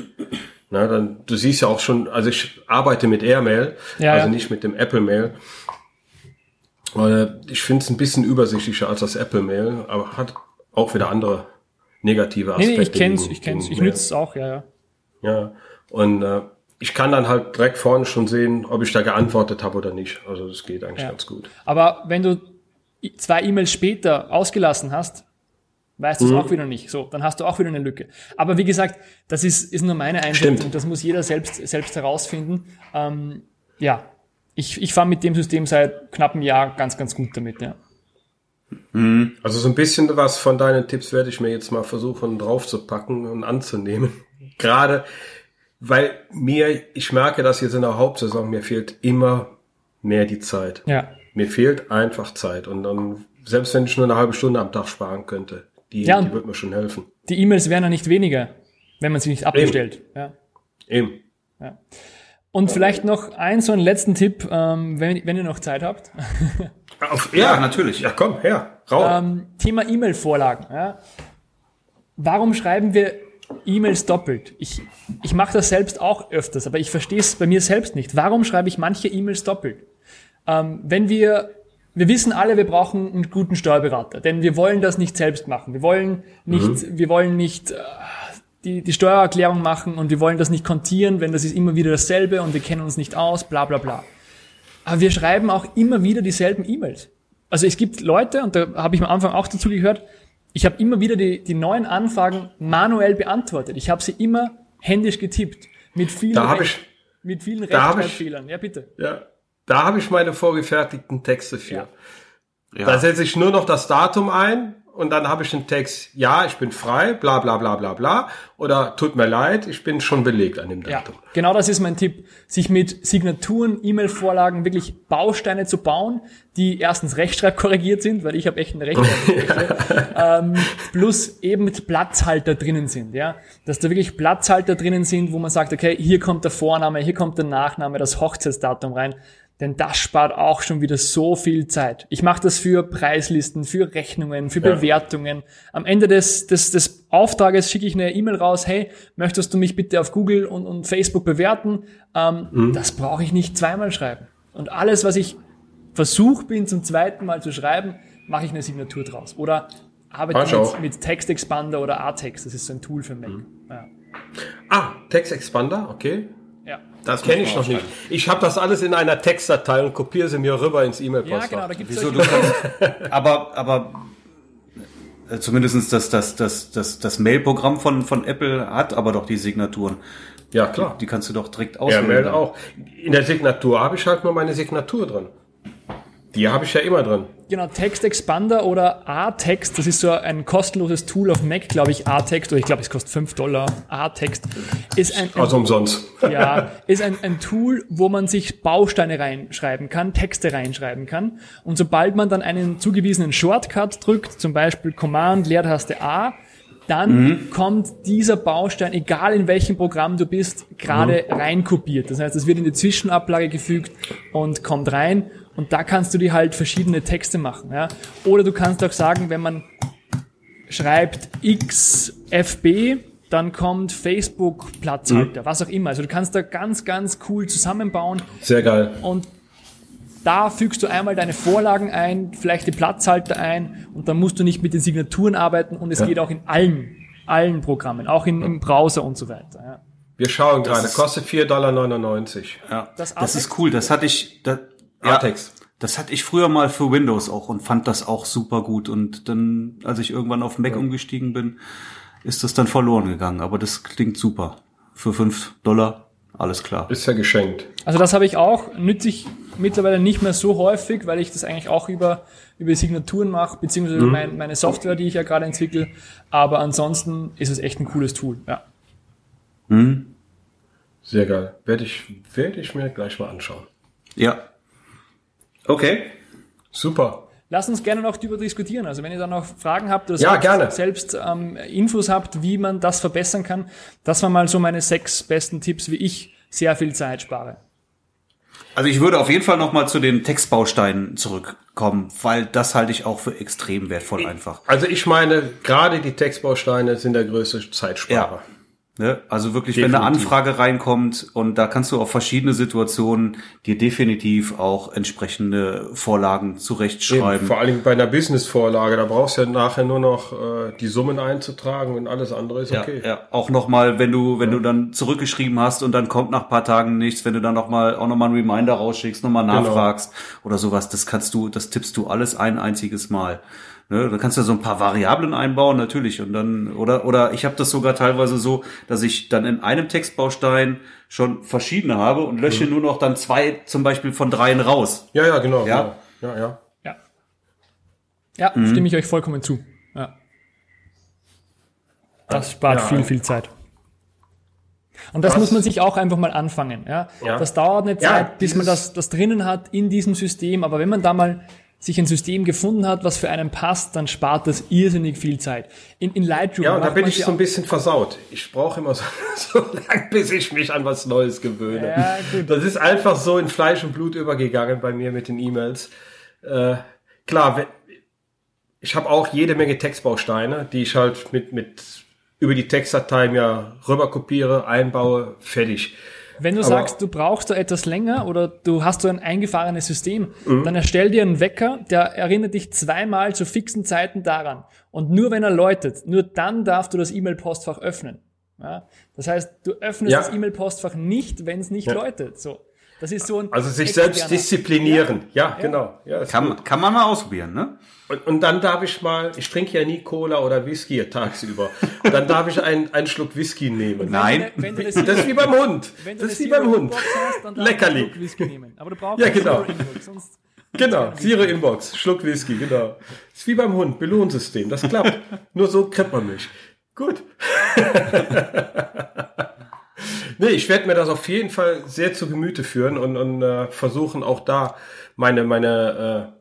Na, dann, du siehst ja auch schon, also ich arbeite mit Airmail, ja, also ja. nicht mit dem Apple Mail. Ich finde es ein bisschen übersichtlicher als das Apple Mail, aber hat auch wieder andere negative Aspekte. Nee, nee ich kenn's, ich kenn's, ich nütze es auch, ja, ja. Ja, und äh, ich kann dann halt direkt vorne schon sehen, ob ich da geantwortet habe oder nicht. Also das geht eigentlich ja. ganz gut. Aber wenn du zwei E-Mails später ausgelassen hast, weißt du es mhm. auch wieder nicht. So, dann hast du auch wieder eine Lücke. Aber wie gesagt, das ist, ist nur meine Einschätzung. Das muss jeder selbst, selbst herausfinden. Ähm, ja, ich, ich fahre mit dem System seit knapp einem Jahr ganz, ganz gut damit, ja. Mhm. Also so ein bisschen was von deinen Tipps werde ich mir jetzt mal versuchen draufzupacken und anzunehmen. Gerade weil mir, ich merke das jetzt in der Hauptsaison, mir fehlt immer mehr die Zeit. Ja. Mir fehlt einfach Zeit. Und dann, selbst wenn ich nur eine halbe Stunde am Tag sparen könnte, die, ja, die wird mir schon helfen. Die E-Mails wären ja nicht weniger, wenn man sie nicht abbestellt. Eben. Ja. Eben. Ja. Und vielleicht noch ein so einen letzten Tipp, ähm, wenn, wenn ihr noch Zeit habt. Auf, ja, natürlich. Ja, komm, her, raus. Ähm, Thema E-Mail-Vorlagen. Ja. Warum schreiben wir E-Mails doppelt. Ich, ich mache das selbst auch öfters, aber ich verstehe es bei mir selbst nicht. Warum schreibe ich manche E-Mails doppelt? Ähm, wenn wir, wir wissen alle, wir brauchen einen guten Steuerberater, denn wir wollen das nicht selbst machen. Wir wollen nicht, mhm. wir wollen nicht äh, die, die Steuererklärung machen und wir wollen das nicht kontieren, wenn das ist immer wieder dasselbe und wir kennen uns nicht aus, bla bla bla. Aber wir schreiben auch immer wieder dieselben E-Mails. Also es gibt Leute, und da habe ich am Anfang auch dazu gehört, ich habe immer wieder die, die neuen Anfragen manuell beantwortet. Ich habe sie immer händisch getippt. Mit vielen, da ich, mit vielen Rechtschreibfehlern. Ja, bitte. Ja, da habe ich meine vorgefertigten Texte für. Ja. Ja. Da setze ich nur noch das Datum ein und dann habe ich den Text, ja, ich bin frei, bla bla bla bla bla, oder tut mir leid, ich bin schon belegt an dem Datum. Ja, genau das ist mein Tipp, sich mit Signaturen, E-Mail-Vorlagen wirklich Bausteine zu bauen, die erstens rechtschreibkorrigiert sind, weil ich habe echt eine Rechtschreibkorrektur, ähm, plus eben mit Platzhalter drinnen sind, ja, dass da wirklich Platzhalter drinnen sind, wo man sagt, okay, hier kommt der Vorname, hier kommt der Nachname, das Hochzeitsdatum rein, denn das spart auch schon wieder so viel Zeit. Ich mache das für Preislisten, für Rechnungen, für ja. Bewertungen. Am Ende des, des, des Auftrages schicke ich eine E-Mail raus, hey, möchtest du mich bitte auf Google und, und Facebook bewerten? Ähm, mhm. Das brauche ich nicht zweimal schreiben. Und alles, was ich versucht bin zum zweiten Mal zu schreiben, mache ich eine Signatur draus. Oder arbeite mit, mit Text Expander oder Artex. Das ist so ein Tool für Mac. Mhm. Ja. Ah, Text Expander, okay. Das kenne ich noch nicht. Ich habe das alles in einer Textdatei und kopiere sie mir rüber ins E-Mail-Postfach. Ja, genau, da gibt's Wieso, du kannst, aber, aber äh, zumindestens das, das, das, das, das Mail-Programm von, von Apple hat aber doch die Signaturen. Ja, klar. Die, die kannst du doch direkt auswählen. Ja, Mail auch. In der Signatur habe ich halt nur meine Signatur drin. Die habe ich ja immer drin. Genau, Text Expander oder A-Text, das ist so ein kostenloses Tool auf Mac, glaube ich, A-Text, oder ich glaube, es kostet 5 Dollar. A-Text ist ein, ein also umsonst. Ja, ist ein, ein Tool, wo man sich Bausteine reinschreiben kann, Texte reinschreiben kann. Und sobald man dann einen zugewiesenen Shortcut drückt, zum Beispiel Command, Leertaste A, dann mhm. kommt dieser Baustein, egal in welchem Programm du bist, gerade mhm. reinkopiert. Das heißt, es wird in die Zwischenablage gefügt und kommt rein und da kannst du dir halt verschiedene Texte machen. Ja? Oder du kannst auch sagen, wenn man schreibt XFB, dann kommt Facebook Platzhalter, mhm. was auch immer. Also du kannst da ganz, ganz cool zusammenbauen. Sehr geil. Und da fügst du einmal deine Vorlagen ein, vielleicht die Platzhalter ein und dann musst du nicht mit den Signaturen arbeiten und es ja. geht auch in allen, allen Programmen, auch in, im Browser und so weiter. Ja. Wir schauen das gerade, kostet 4,99 Dollar. Ja, das, das ist cool. Das hatte ich, das, Artex. Ja, das hatte ich früher mal für Windows auch und fand das auch super gut. Und dann, als ich irgendwann auf Mac ja. umgestiegen bin, ist das dann verloren gegangen. Aber das klingt super. Für fünf Dollar, alles klar. Ist ja geschenkt. Also das habe ich auch, nütze ich mittlerweile nicht mehr so häufig, weil ich das eigentlich auch über, über Signaturen mache, beziehungsweise mhm. mein, meine Software, die ich ja gerade entwickle. Aber ansonsten ist es echt ein cooles Tool, ja. Mhm. Sehr geil. Werde ich, werde ich mir gleich mal anschauen. Ja, Okay. Super. Lass uns gerne noch darüber diskutieren. Also wenn ihr da noch Fragen habt oder ja, gerne. selbst ähm, Infos habt, wie man das verbessern kann, das waren mal so meine sechs besten Tipps, wie ich sehr viel Zeit spare. Also ich würde auf jeden Fall nochmal zu den Textbausteinen zurückkommen, weil das halte ich auch für extrem wertvoll einfach. Also ich meine, gerade die Textbausteine sind der größte Zeitsparer. Ja. Ne? Also wirklich, definitiv. wenn eine Anfrage reinkommt und da kannst du auf verschiedene Situationen dir definitiv auch entsprechende Vorlagen zurechtschreiben. Eben, vor allem bei einer Business-Vorlage, da brauchst du ja nachher nur noch äh, die Summen einzutragen und alles andere ist okay. Ja, ja. auch nochmal, wenn du, wenn ja. du dann zurückgeschrieben hast und dann kommt nach paar Tagen nichts, wenn du dann nochmal auch nochmal einen Reminder rausschickst, nochmal genau. nachfragst genau. oder sowas, das kannst du, das tippst du alles ein einziges Mal. Ne, da kannst du so ein paar Variablen einbauen, natürlich. Und dann, oder, oder ich habe das sogar teilweise so, dass ich dann in einem Textbaustein schon verschiedene habe und lösche mhm. nur noch dann zwei zum Beispiel von dreien raus. Ja, ja, genau. Ja, genau. ja, ja. Ja, ja mhm. stimme ich euch vollkommen zu. Ja. Das spart ja, viel, viel Zeit. Und das, das, muss man sich auch einfach mal anfangen. Ja? ja. Das dauert eine Zeit, ja, bis man das, das drinnen hat in diesem System. Aber wenn man da mal sich ein System gefunden hat, was für einen passt, dann spart das irrsinnig viel Zeit. In, in Lightroom. Ja, und da bin ich so ein bisschen versaut. Ich brauche immer so, so lange, bis ich mich an was Neues gewöhne. Ja. Das ist einfach so in Fleisch und Blut übergegangen bei mir mit den E-Mails. Äh, klar, ich habe auch jede Menge Textbausteine, die ich halt mit, mit über die Textdatei mir rüber kopiere, einbaue, fertig. Wenn du Aber- sagst, du brauchst da etwas länger oder du hast so ein eingefahrenes System, Mhm. dann erstell dir einen Wecker, der erinnert dich zweimal zu fixen Zeiten daran. Und nur wenn er läutet, nur dann darfst du das E-Mail-Postfach öffnen. Ja? Das heißt, du öffnest Ja. das E-Mail-Postfach nicht, wenn es nicht läutet. So. Das ist so ein Also sich selbst disziplinieren. Ja, genau. Ja, ist gut. Kann, kann man mal ausprobieren, ne? Und, und dann darf ich mal, ich trinke ja nie Cola oder Whisky tagsüber. Dann darf ich einen, einen Schluck Whisky nehmen. Nein. Wenn du eine, Das ist wie beim Hund. wenn du Das ist wie beim Hund. Hast, du Leckerli. einen Schluck Whisky nehmen. Aber du brauchst Ja, genau. Zero Inbox, sonst Genau, Zero Inbox, Schluck Whisky, genau. Ist wie beim Hund, Belohnsystem, das klappt. Nur so kriegt man mich. Gut. Nee, ich werde mir das auf jeden Fall sehr zu Gemüte führen und, und äh, versuchen auch da meine, meine,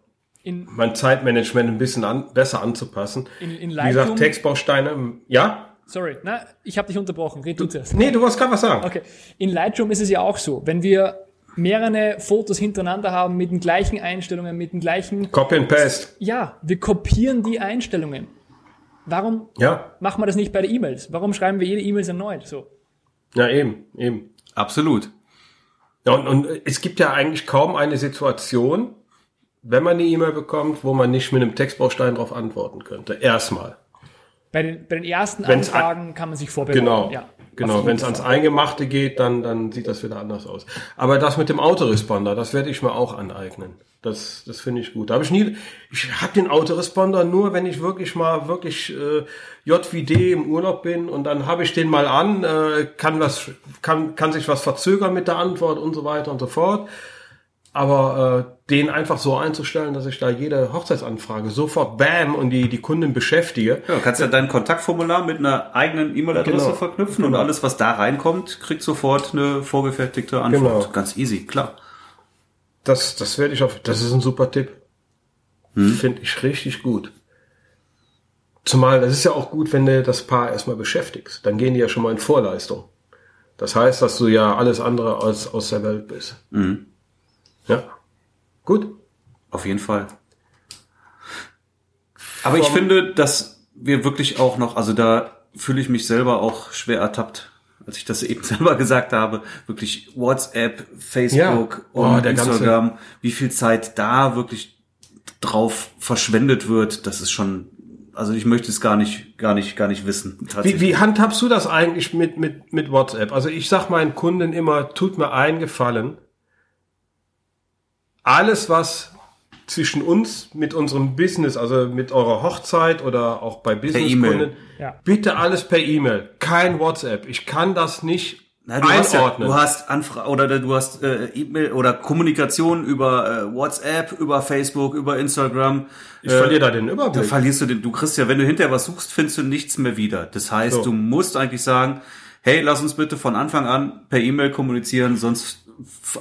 äh, in, mein Zeitmanagement ein bisschen an, besser anzupassen. in, in Wie Lightroom, gesagt, Textbausteine, ja? sorry, na, ich habe dich unterbrochen, red du zuerst. Nee, du wolltest gerade was sagen. Okay. In Lightroom ist es ja auch so, wenn wir mehrere Fotos hintereinander haben mit den gleichen Einstellungen, mit den gleichen, Copy and Paste. ja, wir kopieren die Einstellungen. Warum Ja, machen wir das nicht bei den E-Mails? Warum schreiben wir jede E-Mails erneut? So. Ja, eben, eben. Absolut. Ja, und, und es gibt ja eigentlich kaum eine Situation, wenn man eine E-Mail bekommt, wo man nicht mit einem Textbaustein darauf antworten könnte. Erstmal. Bei den, bei den ersten Wenn's an- Anfragen kann man sich vorbereiten. Genau. Ja, genau. Wenn es ans. Eingemachte geht, dann, dann sieht das wieder anders aus. Aber das mit dem Autoresponder, das werde ich mir auch aneignen. Das, das finde ich gut. Da habe ich nie, ich habe den Autoresponder nur, wenn ich wirklich mal wirklich äh, JVD im Urlaub bin und dann habe ich den mal an, äh, kann was, kann, kann sich was verzögern mit der Antwort und so weiter und so fort. Aber äh, den einfach so einzustellen, dass ich da jede Hochzeitsanfrage sofort bam und die, die Kunden beschäftige. Ja, du kannst ja dein Kontaktformular mit einer eigenen E-Mail-Adresse Genau. verknüpfen und alles, was da reinkommt, kriegt sofort eine vorgefertigte Antwort. Genau. Ganz easy, klar. Das, das werde ich auf, das ist ein super Tipp. Finde ich richtig gut. Zumal, das ist ja auch gut, wenn du das Paar erstmal beschäftigst. Dann gehen die ja schon mal in Vorleistung. Das heißt, dass du ja alles andere als aus der Welt bist. Ja. Gut. Auf jeden Fall. Aber ich finde, dass wir wirklich auch noch, also da fühle ich mich selber auch schwer ertappt, als ich das eben selber gesagt habe, wirklich WhatsApp, Facebook Ja. und Oh, der ganze- Instagram, wie viel Zeit da wirklich drauf verschwendet wird, das ist schon, also ich möchte es gar nicht, gar nicht, gar nicht wissen. Wie, wie handhabst du das eigentlich mit, mit, mit WhatsApp? Also ich sag meinen Kunden immer, tut mir einen Gefallen. Alles, was zwischen uns mit unserem Business, also mit eurer Hochzeit oder auch bei Businesskunden, E-Mail. Ja. bitte alles per E-Mail, kein WhatsApp. Ich kann das nicht Na, du hast ja, einordnen. du hast Anfra oder du hast äh, E-Mail oder Kommunikation über äh, WhatsApp, über Facebook, über Instagram. ich verliere da den Überblick. Da verlierst du den, du kriegst ja, wenn du hinterher was suchst, findest du nichts mehr wieder. Das heißt, So. du musst eigentlich sagen, hey, lass uns bitte von Anfang an per E-Mail kommunizieren, sonst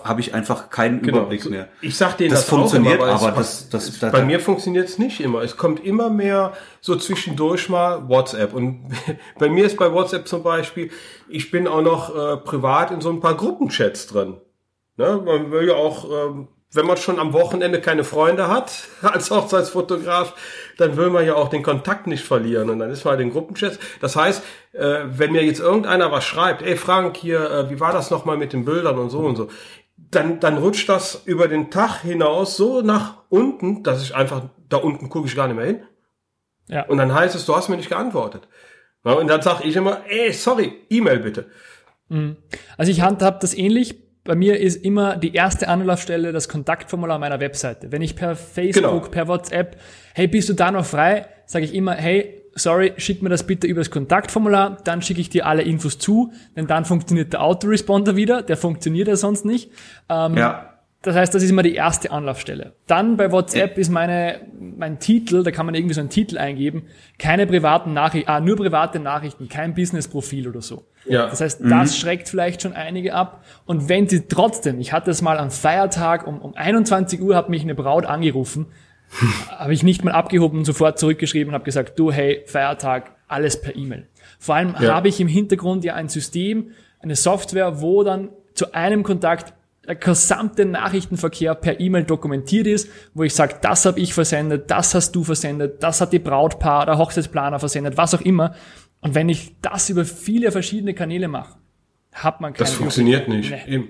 habe ich einfach keinen Überblick mehr. Ich sag denen Das das, funktioniert, auch immer, aber es- das- das- das- bei mir funktioniert es nicht immer. Es kommt immer mehr so zwischendurch mal WhatsApp. Und bei mir ist bei WhatsApp zum Beispiel, ich bin auch noch äh, privat in so ein paar Gruppenchats drin. Ne? Man will ja auch, ähm, wenn man schon am Wochenende keine Freunde hat als Hochzeitsfotograf, dann will man ja auch den Kontakt nicht verlieren. Und dann ist man in den Gruppenchats. Das heißt, äh, wenn mir jetzt irgendeiner was schreibt, ey Frank, hier, äh, wie war das nochmal mit den Bildern und so und so, dann, dann rutscht das über den Tag hinaus so nach unten, dass ich einfach, da unten gucke ich gar nicht mehr hin. Ja. Und dann heißt es, du hast mir nicht geantwortet. Und dann sage ich immer, ey, sorry, E-Mail bitte. Also ich handhab das ähnlich. Bei mir ist immer die erste Anlaufstelle das Kontaktformular meiner Webseite. Wenn ich per Facebook, Genau. per WhatsApp, hey, bist du da noch frei, sage ich immer, hey, sorry, schick mir das bitte über das Kontaktformular, dann schicke ich dir alle Infos zu, denn dann funktioniert der Autoresponder wieder, der funktioniert ja sonst nicht. Ähm, Ja. Das heißt, das ist immer die erste Anlaufstelle. Dann bei WhatsApp ist meine, mein Titel, da kann man irgendwie so einen Titel eingeben, keine privaten Nachrichten, ah, nur private Nachrichten, kein Businessprofil oder so. Ja. Das heißt, das schreckt vielleicht schon einige ab. Und wenn sie trotzdem, ich hatte es mal am Feiertag um, um 21 Uhr, hat mich eine Braut angerufen, habe ich nicht mal abgehoben und sofort zurückgeschrieben und habe gesagt, du, hey, Feiertag, alles per E-Mail. Vor allem Ja. habe ich im Hintergrund ja ein System, eine Software, wo dann zu einem Kontakt der gesamte Nachrichtenverkehr per E-Mail dokumentiert ist, wo ich sage, das habe ich versendet, das hast du versendet, das hat die Brautpaar, der Hochzeitsplaner versendet, was auch immer. Und wenn ich das über viele verschiedene Kanäle mache, hat man keine Das funktioniert nicht. Nee.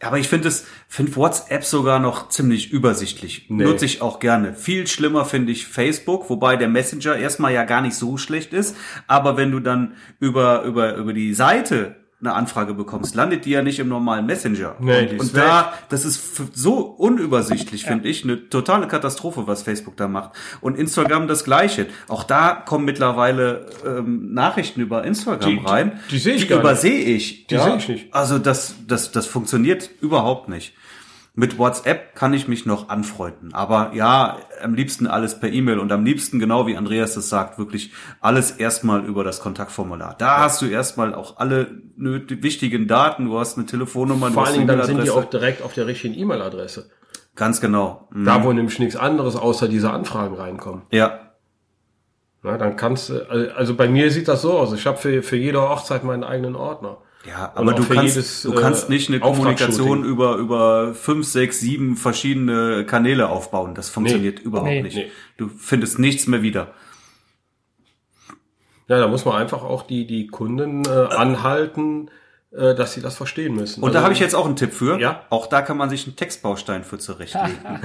Aber ich finde es, finde WhatsApp sogar noch ziemlich übersichtlich. Nee. Nutze ich auch gerne. Viel schlimmer finde ich Facebook, wobei der Messenger erstmal ja gar nicht so schlecht ist. Aber wenn du dann über, über, über die Seite eine Anfrage bekommst, landet die ja nicht im normalen Messenger. Nee, die und und da, das ist so unübersichtlich, finde ich, eine totale Katastrophe, was Facebook da macht. Und Instagram das Gleiche. Auch da kommen mittlerweile ähm, Nachrichten über Instagram Die- die- rein. die sehe ich gar nicht. übersehe ich. Die sehe ich nicht. Also das, das, das funktioniert überhaupt nicht. Mit WhatsApp kann ich mich noch anfreunden. Aber ja, am liebsten alles per E-Mail und am liebsten, genau wie Andreas das sagt, wirklich alles erstmal über das Kontaktformular. Da hast du erstmal auch alle wichtigen Daten. Du hast eine Telefonnummer, du Vor hast allen Dingen eine dann sind die auch direkt auf der richtigen E-Mail-Adresse. Ganz genau. Mhm. Da, wo nämlich nichts anderes außer diese Anfragen reinkommen. Ja, Na, dann kannst du, also also bei mir sieht das so aus. Ich habe für, für jede Hochzeit meinen eigenen Ordner. Ja, aber du kannst, jedes, du kannst äh, nicht eine Kommunikation über, über fünf, sechs, sieben verschiedene Kanäle aufbauen. Das funktioniert überhaupt Nee. nicht. Nee. Du findest nichts mehr wieder. Ja, da muss man einfach auch die, die Kunden äh, anhalten, äh, dass sie das verstehen müssen. Und Also- da habe ich jetzt auch einen Tipp für. Ja. Auch da kann man sich einen Textbaustein für zurechtlegen.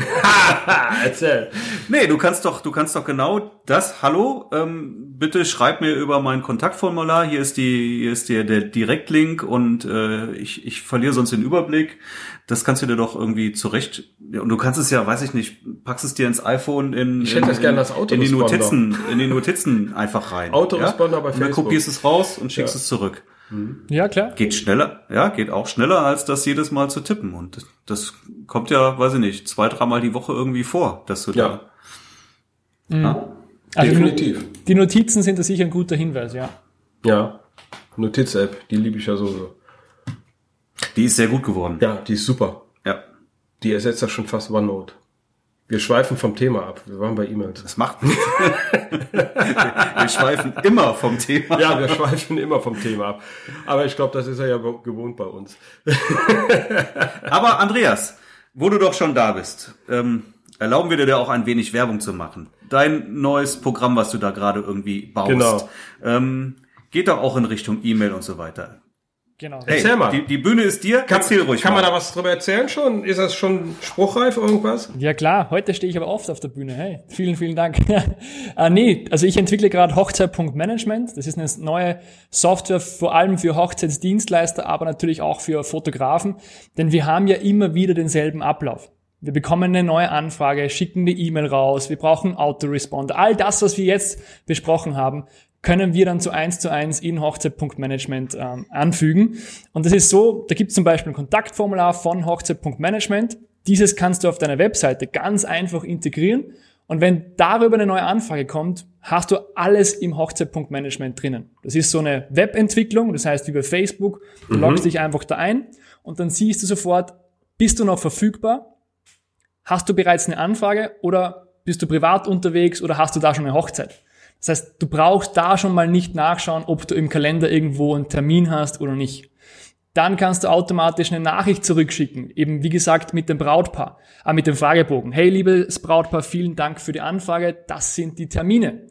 Erzähl. nee, du kannst doch, du kannst doch genau das. Hallo, ähm, bitte schreib mir über mein Kontaktformular. Hier ist die, hier ist der, der Direktlink und äh, ich, ich verliere sonst den Überblick. Das kannst du dir doch irgendwie zurecht. Ja, und du kannst es ja, weiß ich nicht, packst es dir ins iPhone in, Ich hätte in, das gerne als in die. Notizen, in die Notizen einfach rein. Autoresponder bei Und dann Facebook. kopierst es raus und schickst Ja. es zurück. Ja, klar. Geht schneller, ja, geht auch schneller, als das jedes Mal zu tippen. Und das, das kommt ja, weiß ich nicht, zwei, dreimal die Woche irgendwie vor, dass du Ja, da. Ja. Also definitiv. Die Notizen sind da sicher ein guter Hinweis, ja. Ja. Notiz-App, die liebe ich ja so. Die ist sehr gut geworden. Ja, die ist super. Ja. Die ersetzt ja schon fast OneNote. Wir schweifen vom Thema ab. Wir waren bei E-Mails. Das macht nichts. Wir schweifen immer vom Thema. Ja, wir schweifen immer vom Thema ab. Aber ich glaube, das ist er ja gewohnt bei uns. Aber Andreas, wo du doch schon da bist, ähm, erlauben wir dir da auch ein wenig Werbung zu machen. Dein neues Programm, was du da gerade irgendwie baust, Genau. ähm, geht doch auch in Richtung E-Mail und so weiter. Genau. Hey, Erzähl mal. Die, die Bühne ist dir. Erzähl ruhig Kann mal. man da was drüber erzählen schon? Ist das schon spruchreif irgendwas? Ja klar, heute stehe ich aber oft auf der Bühne. Hey, vielen, vielen Dank. ah, nee, also ich entwickle gerade Hochzeit.management. Das ist eine neue Software vor allem für Hochzeitsdienstleister, aber natürlich auch für Fotografen. Denn wir haben ja immer wieder denselben Ablauf. Wir bekommen eine neue Anfrage, schicken eine E-Mail raus, wir brauchen Autoresponder. All das, was wir jetzt besprochen haben, können wir dann zu eins zu eins in Hochzeit.management ähm, anfügen. Und das ist so, da gibt es zum Beispiel ein Kontaktformular von Hochzeit.management. Dieses kannst du auf deiner Webseite ganz einfach integrieren. Und wenn darüber eine neue Anfrage kommt, hast du alles im Hochzeit.management drinnen. Das ist so eine Webentwicklung, das heißt bei Facebook, du loggst dich einfach da ein und dann siehst du sofort, bist du noch verfügbar? Hast du bereits eine Anfrage oder bist du privat unterwegs oder hast du da schon eine Hochzeit? Das heißt, du brauchst da schon mal nicht nachschauen, ob du im Kalender irgendwo einen Termin hast oder nicht. Dann kannst du automatisch eine Nachricht zurückschicken, eben wie gesagt mit dem Brautpaar, äh, mit dem Fragebogen. Hey, liebes Brautpaar, vielen Dank für die Anfrage, das sind die Termine.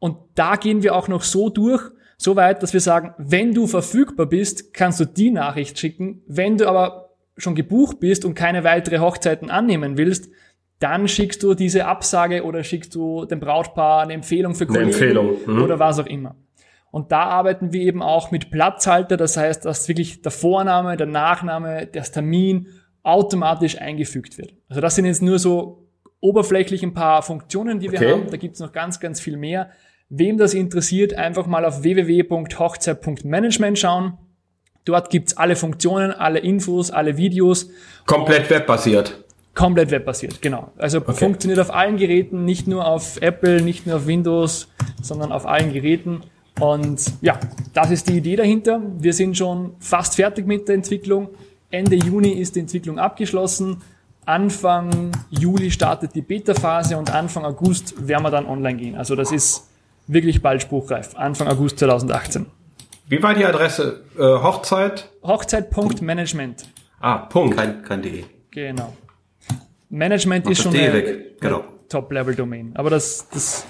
Und da gehen wir auch noch so durch, so weit, dass wir sagen, wenn du verfügbar bist, kannst du die Nachricht schicken. Wenn du aber schon gebucht bist und keine weitere Hochzeiten annehmen willst, dann schickst du diese Absage oder schickst du dem Brautpaar eine Empfehlung für Kollegen Empfehlung, mhm. oder was auch immer. Und da arbeiten wir eben auch mit Platzhalter, das heißt, dass wirklich der Vorname, der Nachname, der Termin automatisch eingefügt wird. Also das sind jetzt nur so oberflächlich ein paar Funktionen, die wir Okay. haben. Da gibt es noch ganz, ganz viel mehr. Wem das interessiert, einfach mal auf www.hochzeit.management schauen. Dort gibt's alle Funktionen, alle Infos, alle Videos, Komplett webbasiert. Komplett webbasiert, genau. Also funktioniert auf allen Geräten, nicht nur auf Apple, nicht nur auf Windows, sondern auf allen Geräten. Und ja, das ist die Idee dahinter. Wir sind schon fast fertig mit der Entwicklung. Ende Juni ist die Entwicklung abgeschlossen. Anfang Juli startet die Beta-Phase und Anfang August werden wir dann online gehen. Also das ist wirklich bald spruchreif. Anfang August 2018. Wie war die Adresse? Äh, Hochzeit? Hochzeit.management. Ah, Punkt. Kein, kein DE. Genau. Management ist das schon eine. Genau. eine Top-Level-Domain. Aber das, das,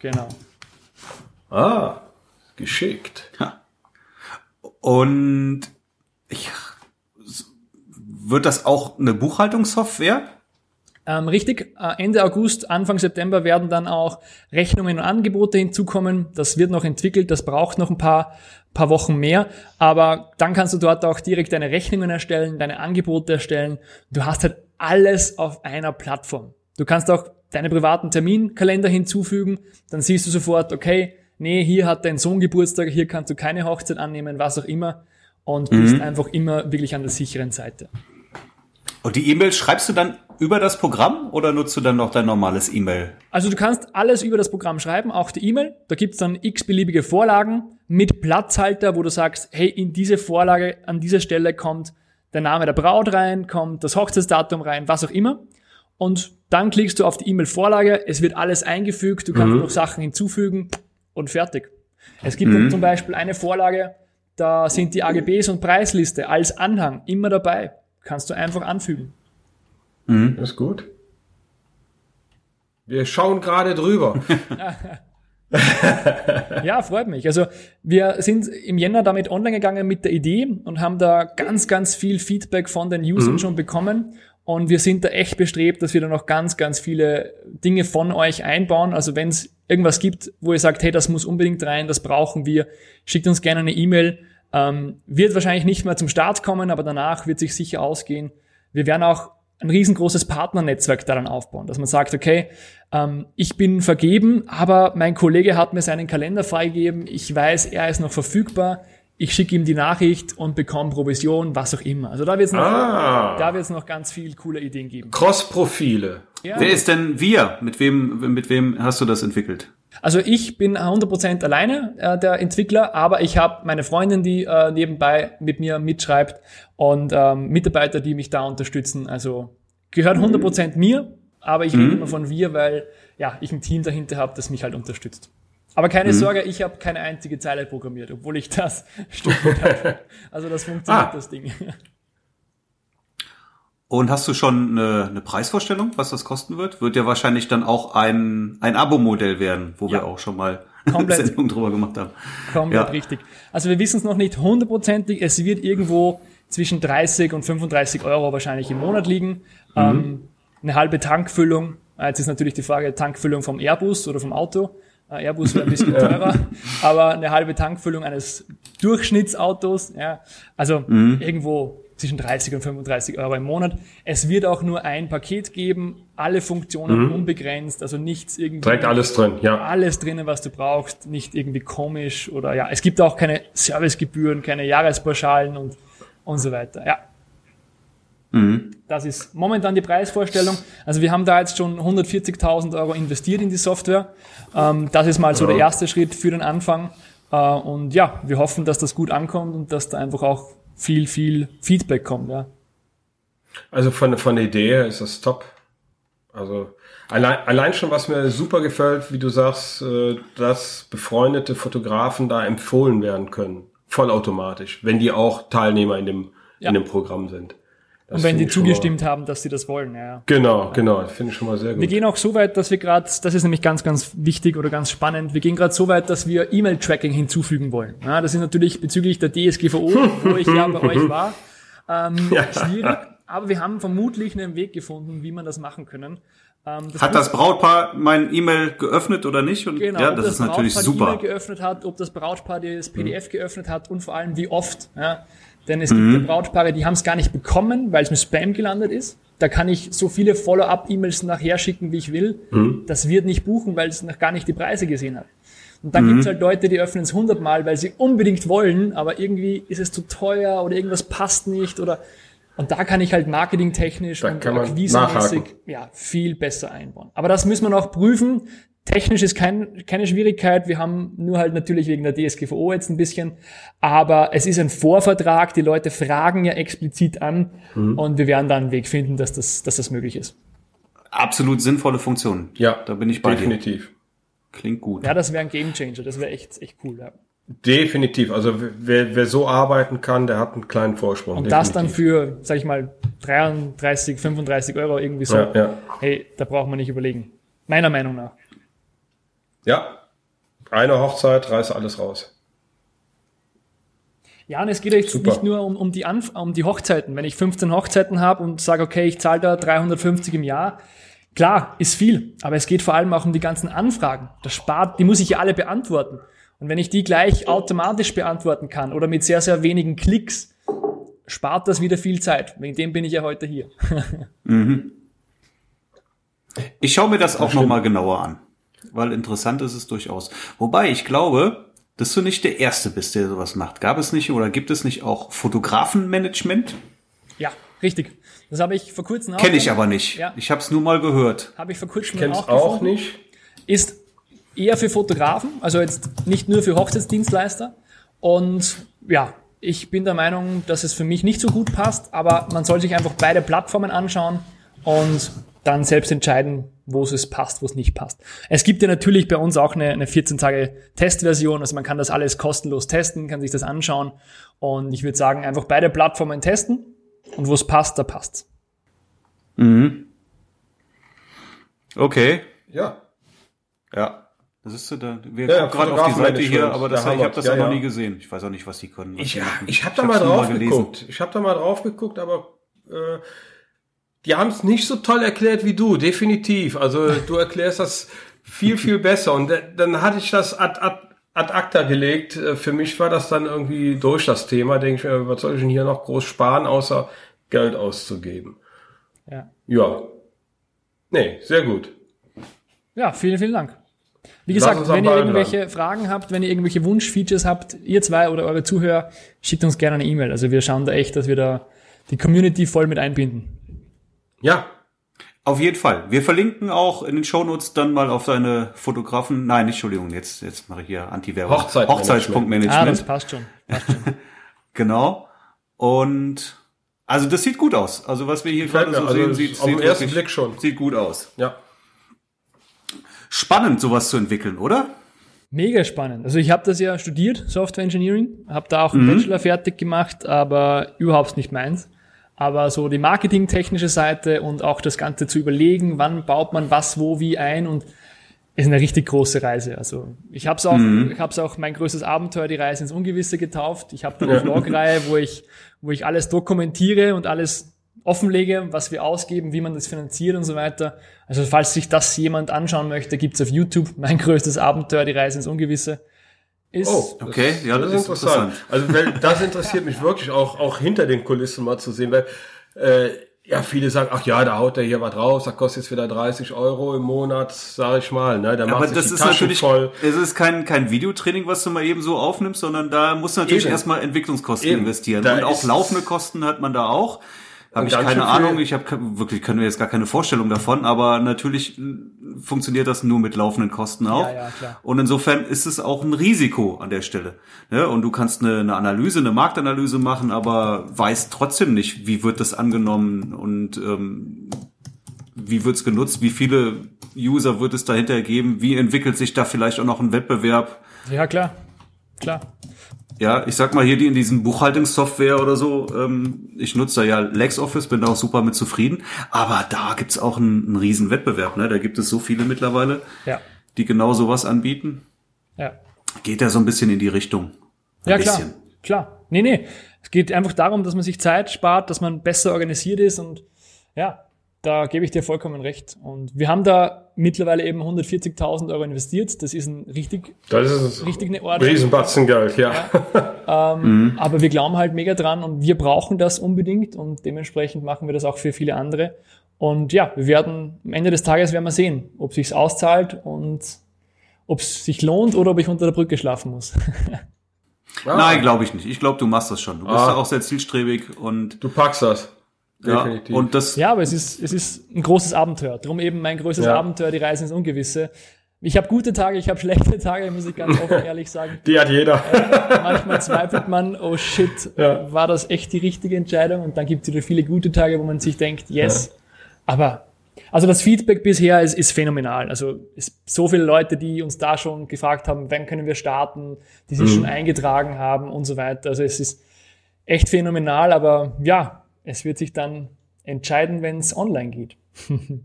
genau. Ah, geschickt. Ja. Und ich, wird das auch eine Buchhaltungssoftware? Ähm, richtig, äh, Ende August, Anfang September werden dann auch Rechnungen und Angebote hinzukommen. Das wird noch entwickelt, das braucht noch ein paar, paar Wochen mehr. Aber dann kannst du dort auch direkt deine Rechnungen erstellen, deine Angebote erstellen. Du hast halt alles auf einer Plattform. Du kannst auch deine privaten Terminkalender hinzufügen. Dann siehst du sofort, okay, nee, hier hat dein Sohn Geburtstag, hier kannst du keine Hochzeit annehmen, was auch immer. Und bist mhm. einfach immer wirklich an der sicheren Seite. Und die E-Mails schreibst du dann über das Programm oder nutzt du dann noch dein normales E-Mail? Also du kannst alles über das Programm schreiben, auch die E-Mail. Da gibt's dann x beliebige Vorlagen mit Platzhalter, wo du sagst, hey, in diese Vorlage an dieser Stelle kommt der Name der Braut rein, kommt das Hochzeitsdatum rein, was auch immer. Und dann klickst du auf die E-Mail-Vorlage, es wird alles eingefügt, du kannst mhm. noch Sachen hinzufügen und fertig. Es gibt mhm. zum Beispiel eine Vorlage, da sind die AGBs und Preisliste als Anhang immer dabei. Kannst du einfach anfügen. Mhm. Das ist gut. Wir schauen gerade drüber. ja, freut mich. Also wir sind im Jänner damit online gegangen mit der Idee und haben da ganz, ganz viel Feedback von den Usern mhm. schon bekommen. Und wir sind da echt bestrebt, dass wir da noch ganz, ganz viele Dinge von euch einbauen. Also wenn es irgendwas gibt, wo ihr sagt, hey, das muss unbedingt rein, das brauchen wir, schickt uns gerne eine E-Mail. Ähm, wird wahrscheinlich nicht mehr zum Start kommen, aber danach wird sich sicher ausgehen. Wir werden auch ein riesengroßes Partnernetzwerk daran aufbauen, dass man sagt, okay, ähm, ich bin vergeben, aber mein Kollege hat mir seinen Kalender freigegeben, ich weiß, er ist noch verfügbar, ich schicke ihm die Nachricht und bekomme Provision, was auch immer. Also da wird es noch, ah. da wird's noch ganz viel coole Ideen geben. Cross-Profile. Ja. Wer ist denn wir? Mit wem, mit wem hast du das entwickelt? Also ich bin 100% alleine äh, der Entwickler, aber ich habe meine Freundin, die äh, nebenbei mit mir mitschreibt und ähm, Mitarbeiter, die mich da unterstützen. Also gehört 100% mir, aber ich mhm. rede immer von wir, weil ja, ich ein Team dahinter habe, das mich halt unterstützt. Aber keine mhm. Sorge, ich habe keine einzige Zeile programmiert, obwohl ich das studiert habe. Also das funktioniert, ah. das Ding. Und hast du schon eine, eine, Preisvorstellung, was das kosten wird? Wird ja wahrscheinlich dann auch ein, ein Abo-Modell werden, wo ja. wir auch schon mal Komplett. Sendung drüber gemacht haben. Komplett ja. richtig. Also wir wissen es noch nicht hundertprozentig. Es wird irgendwo zwischen 30 und 35 Euro wahrscheinlich im Monat liegen. Mhm. Ähm, eine halbe Tankfüllung. Jetzt ist natürlich die Frage Tankfüllung vom Airbus oder vom Auto. Äh, Airbus wäre ein bisschen teurer, aber eine halbe Tankfüllung eines Durchschnittsautos. Ja, also mhm. irgendwo zwischen 30 und 35 Euro im Monat. Es wird auch nur ein Paket geben, alle Funktionen mhm. unbegrenzt, also nichts irgendwie. Direkt alles drin, ja. Alles drinnen, was du brauchst, nicht irgendwie komisch oder ja. Es gibt auch keine Servicegebühren, keine Jahrespauschalen und, und so weiter, ja. Mhm. Das ist momentan die Preisvorstellung. Also wir haben da jetzt schon 140.000 Euro investiert in die Software. Ähm, das ist mal so ja. der erste Schritt für den Anfang. Äh, und ja, wir hoffen, dass das gut ankommt und dass da einfach auch viel, viel Feedback kommt, ja. Also von, von der Idee her ist das top. Also allein, allein schon, was mir super gefällt, wie du sagst, äh, dass befreundete Fotografen da empfohlen werden können. Vollautomatisch, wenn die auch Teilnehmer in dem, ja. in dem Programm sind. Das und wenn die zugestimmt mal, haben, dass sie das wollen, ja. Genau, genau, finde ich schon mal sehr gut. Wir gehen auch so weit, dass wir gerade, das ist nämlich ganz, ganz wichtig oder ganz spannend, wir gehen gerade so weit, dass wir E-Mail-Tracking hinzufügen wollen. Ja, das ist natürlich bezüglich der DSGVO, wo ich ja bei euch war, ähm, ja. schwierig, aber wir haben vermutlich einen Weg gefunden, wie man das machen können. Ähm, das hat das Brautpaar mein E-Mail geöffnet oder nicht? Und genau, ja, das, das ist natürlich super. E-Mail geöffnet hat, ob das Brautpaar das PDF mhm. geöffnet hat und vor allem wie oft. Ja. Denn es mhm. gibt ja Brautpaare, die haben es gar nicht bekommen, weil es mit Spam gelandet ist. Da kann ich so viele Follow-up-E-Mails nachher schicken, wie ich will. Mhm. Das wird nicht buchen, weil es noch gar nicht die Preise gesehen hat. Und dann mhm. gibt's halt Leute, die öffnen es hundertmal, weil sie unbedingt wollen, aber irgendwie ist es zu teuer oder irgendwas passt nicht oder und da kann ich halt marketingtechnisch da und akquisemäßig ja viel besser einbauen. Aber das müssen wir noch prüfen. Technisch ist kein, keine Schwierigkeit. Wir haben nur halt natürlich wegen der DSGVO jetzt ein bisschen. Aber es ist ein Vorvertrag. Die Leute fragen ja explizit an. Mhm. Und wir werden da einen Weg finden, dass das, dass das möglich ist. Absolut sinnvolle Funktion. Ja, da bin ich bei definitiv. Dir. Klingt gut. Ja, das wäre ein Gamechanger. Das wäre echt, echt cool. Ja. Definitiv. Also wer, wer so arbeiten kann, der hat einen kleinen Vorsprung. Und definitiv. das dann für, sag ich mal, 33, 35 Euro irgendwie so. Ja, ja. Hey, da braucht man nicht überlegen. Meiner Meinung nach. Ja, Eine Hochzeit, reiße alles raus. Ja, und es geht jetzt Super. nicht nur um, um, die Anf um die Hochzeiten. Wenn ich 15 Hochzeiten habe und sage, okay, ich zahle da 350 im Jahr, klar, ist viel. Aber es geht vor allem auch um die ganzen Anfragen. Das spart, die muss ich ja alle beantworten. Und wenn ich die gleich automatisch beantworten kann oder mit sehr, sehr wenigen Klicks, spart das wieder viel Zeit. Wegen dem bin ich ja heute hier. Ich schaue mir das auch noch mal genauer an, weil interessant ist es durchaus. Wobei ich glaube, dass du nicht der Erste bist, der sowas macht. Gab es nicht oder gibt es nicht auch Fotografenmanagement? ja, richtig. Das habe ich vor kurzem auch. Kenne ich aber nicht. Ja. Ich habe es nur mal gehört. Habe ich vor kurzem Kenn's auch, auch gefunden. nicht. ist eher für Fotografen, also jetzt nicht nur für Hochzeitsdienstleister. Und ja, ich bin der Meinung, dass es für mich nicht so gut passt, aber man soll sich einfach beide Plattformen anschauen und dann selbst entscheiden, wo es passt, wo es nicht passt. Es gibt ja natürlich bei uns auch eine, eine 14 Tage Testversion, also man kann das alles kostenlos testen, kann sich das anschauen und ich würde sagen, einfach beide Plattformen testen und wo es passt, da passt's. Okay. Ja. Ja. Das ist so da. Wir Ja, gucken gerade auf die Seite hier, aber das, ich habe das Ja, ja, noch ja. nie gesehen. Ich weiß auch nicht, was die können. Was Ich, die ich habe da mal drauf gelesen. geguckt. Ich habe da mal drauf geguckt, aber äh, die haben es nicht so toll erklärt wie du, definitiv. Also du erklärst das viel, viel besser. Und dann hatte ich das ad, ad, ad acta gelegt. Äh, Für mich war das dann irgendwie durch das Thema. Denke ich mir, was soll ich denn hier noch groß sparen, außer Geld auszugeben? Ja. Ja. Nee, sehr gut. Ja, vielen, vielen Dank. Wie gesagt, wenn ihr irgendwelche Fragen habt, wenn ihr irgendwelche Wunschfeatures habt, ihr zwei oder eure Zuhörer, schickt uns gerne eine E-Mail. Also wir schauen da echt, dass wir da die Community voll mit einbinden. Ja, Auf jeden Fall. Wir verlinken auch in den Shownotes dann mal auf deine Fotografen. Nein, nicht, Entschuldigung, jetzt, jetzt mache ich hier Anti-Werbung. Ah, Hochzeitspunktmanagement. das passt schon. Passt schon. Genau. Und also das sieht gut aus. Also was wir hier Gefällt gerade so. Also sehen, sieht, auf den sieht ersten Blick schon. Sieht gut aus. ja. Spannend, sowas zu entwickeln, oder? Mega spannend. Also ich habe das ja studiert, Software Engineering, habe da auch einen Bachelor fertig gemacht, aber überhaupt nicht meins. Aber so die marketingtechnische Seite und auch das Ganze zu überlegen, wann baut man was, wo, wie ein und ist eine richtig große Reise. Also ich habe es auch, ich habe es auch mein größtes Abenteuer, die Reise ins Ungewisse getauft. Ich habe da eine Vlog-Reihe, wo ich, wo ich alles dokumentiere und alles offenlege, was wir ausgeben, wie man das finanziert und so weiter. Also falls sich das jemand anschauen möchte, gibt's auf YouTube mein größtes Abenteuer, die Reise ins Ungewisse. Ist Oh, das, Okay, ja, das ist interessant. Also weil, das interessiert mich wirklich auch, auch hinter den Kulissen mal zu sehen, weil äh, ja viele sagen, ach ja, da haut der hier was raus, da kostet jetzt wieder 30 Euro im Monat, sag ich mal, ne, da Aber macht sich das ist Taschen natürlich, voll. es ist kein, kein Videotraining, was du mal eben so aufnimmst, sondern da musst du natürlich Eben. erstmal Entwicklungskosten Eben. investieren. Da und auch laufende Kosten hat man da auch. Habe ich keine Ahnung, ich habe wirklich, können wir jetzt gar keine Vorstellung davon, aber natürlich äh, funktioniert das nur mit laufenden Kosten auch. Ja, ja, klar. Und insofern ist es auch ein Risiko an der Stelle. Ne? Und du kannst eine, eine Analyse, eine Marktanalyse machen, aber weißt trotzdem nicht, wie wird das angenommen und ähm, wie wird's genutzt, wie viele User wird es dahinter geben, wie entwickelt sich da vielleicht auch noch ein Wettbewerb. ja klar, klar. Ja, ich sag mal hier die in diesem Buchhaltungssoftware oder so, ähm, ich nutze da ja LexOffice, bin da auch super mit zufrieden, aber da gibt's auch einen, einen riesen Wettbewerb, ne? Da gibt es so viele mittlerweile, Ja, die genau sowas anbieten. ja. Geht ja so ein bisschen in die Richtung. Ein Ja, klar. bisschen. Klar. Nee, nee. Es geht einfach darum, dass man sich Zeit spart, dass man besser organisiert ist und ja, da gebe ich dir vollkommen recht. Und wir haben da mittlerweile eben 140.000 Euro investiert. Das ist ein richtig, Das ist richtig eine ein Ordnung. Riesenbatzengeld, ja. Ähm, Aber wir glauben halt mega dran und wir brauchen das unbedingt und dementsprechend machen wir das auch für viele andere. Und ja, wir werden am Ende des Tages werden wir sehen, ob sich's auszahlt und ob es sich lohnt oder ob ich unter der Brücke schlafen muss. Nein, glaube ich nicht. Ich glaube, du machst das schon. Du bist Ah. da auch sehr zielstrebig und Du packst das. Ja, und das Ja, aber es ist, es ist ein großes Abenteuer. Drum eben mein größtes Ja. Abenteuer, die Reise ins Ungewisse. Ich habe gute Tage, ich habe schlechte Tage, muss ich ganz offen ehrlich sagen. Die hat jeder. Manchmal zweifelt man, oh shit, Ja. war das echt die richtige Entscheidung? Und dann gibt es wieder viele gute Tage, wo man sich denkt, yes. Aber also das Feedback bisher ist, ist phänomenal. Also es so viele Leute, die uns da schon gefragt haben, wann können wir starten, die sich schon eingetragen haben und so weiter. Also es ist echt phänomenal, aber ja, es wird sich dann entscheiden, wenn es online geht.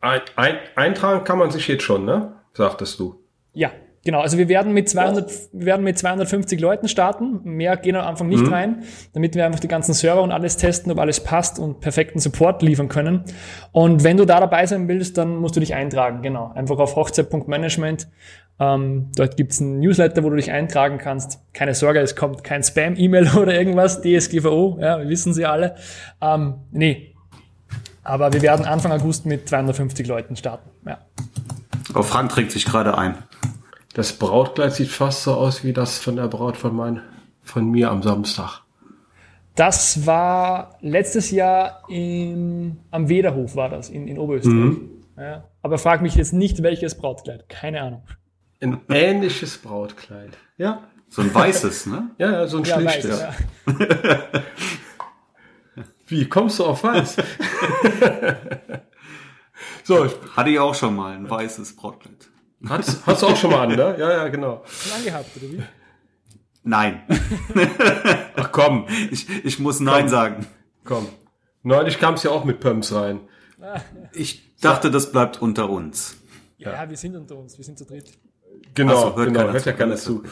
Ein, ein, eintragen kann man sich jetzt schon, ne? sagtest du. Ja, genau. Also wir werden mit 200, wir werden mit 250 Leuten starten. Mehr gehen am Anfang nicht mhm. rein, damit wir einfach die ganzen Server und alles testen, ob alles passt und perfekten Support liefern können. Und wenn du da dabei sein willst, dann musst du dich eintragen. Genau. Einfach auf hochzeit.management. Ähm, dort gibt's ein Newsletter, wo du dich eintragen kannst. Keine Sorge, es kommt kein Spam-E-Mail oder irgendwas. DSGVO, ja, wissen Sie alle. Ähm, nee. Aber wir werden Anfang August mit 250 Leuten starten. Ja. Oh, Frank trägt sich gerade ein. Das Brautkleid sieht fast so aus wie das von der Braut von, mein, von mir am Samstag. Das war letztes Jahr in, am Wederhof war das, in, in Oberösterreich. Mhm. Ja, aber frag mich jetzt nicht, welches Brautkleid. Keine Ahnung. Ein ähnliches Brautkleid. Ja. So ein weißes, ne? Ja, ja so ein ja, schlichtes. Weiß, ja. Wie kommst du auf weiß? so, ich hatte ich auch schon mal ein weißes Brautkleid. Hast, hast du auch schon mal an, ne? Ja, ja, genau. Schon angehabt, oder wie? Nein. Ach komm. Ich, ich muss Nein komm. sagen. Komm. Neulich kam es ja auch mit Pumps rein. Ich dachte, das bleibt unter uns. Ja, ja, wir sind unter uns, wir sind zu dritt. Genau, so, hört, genau, hört ja keiner zu.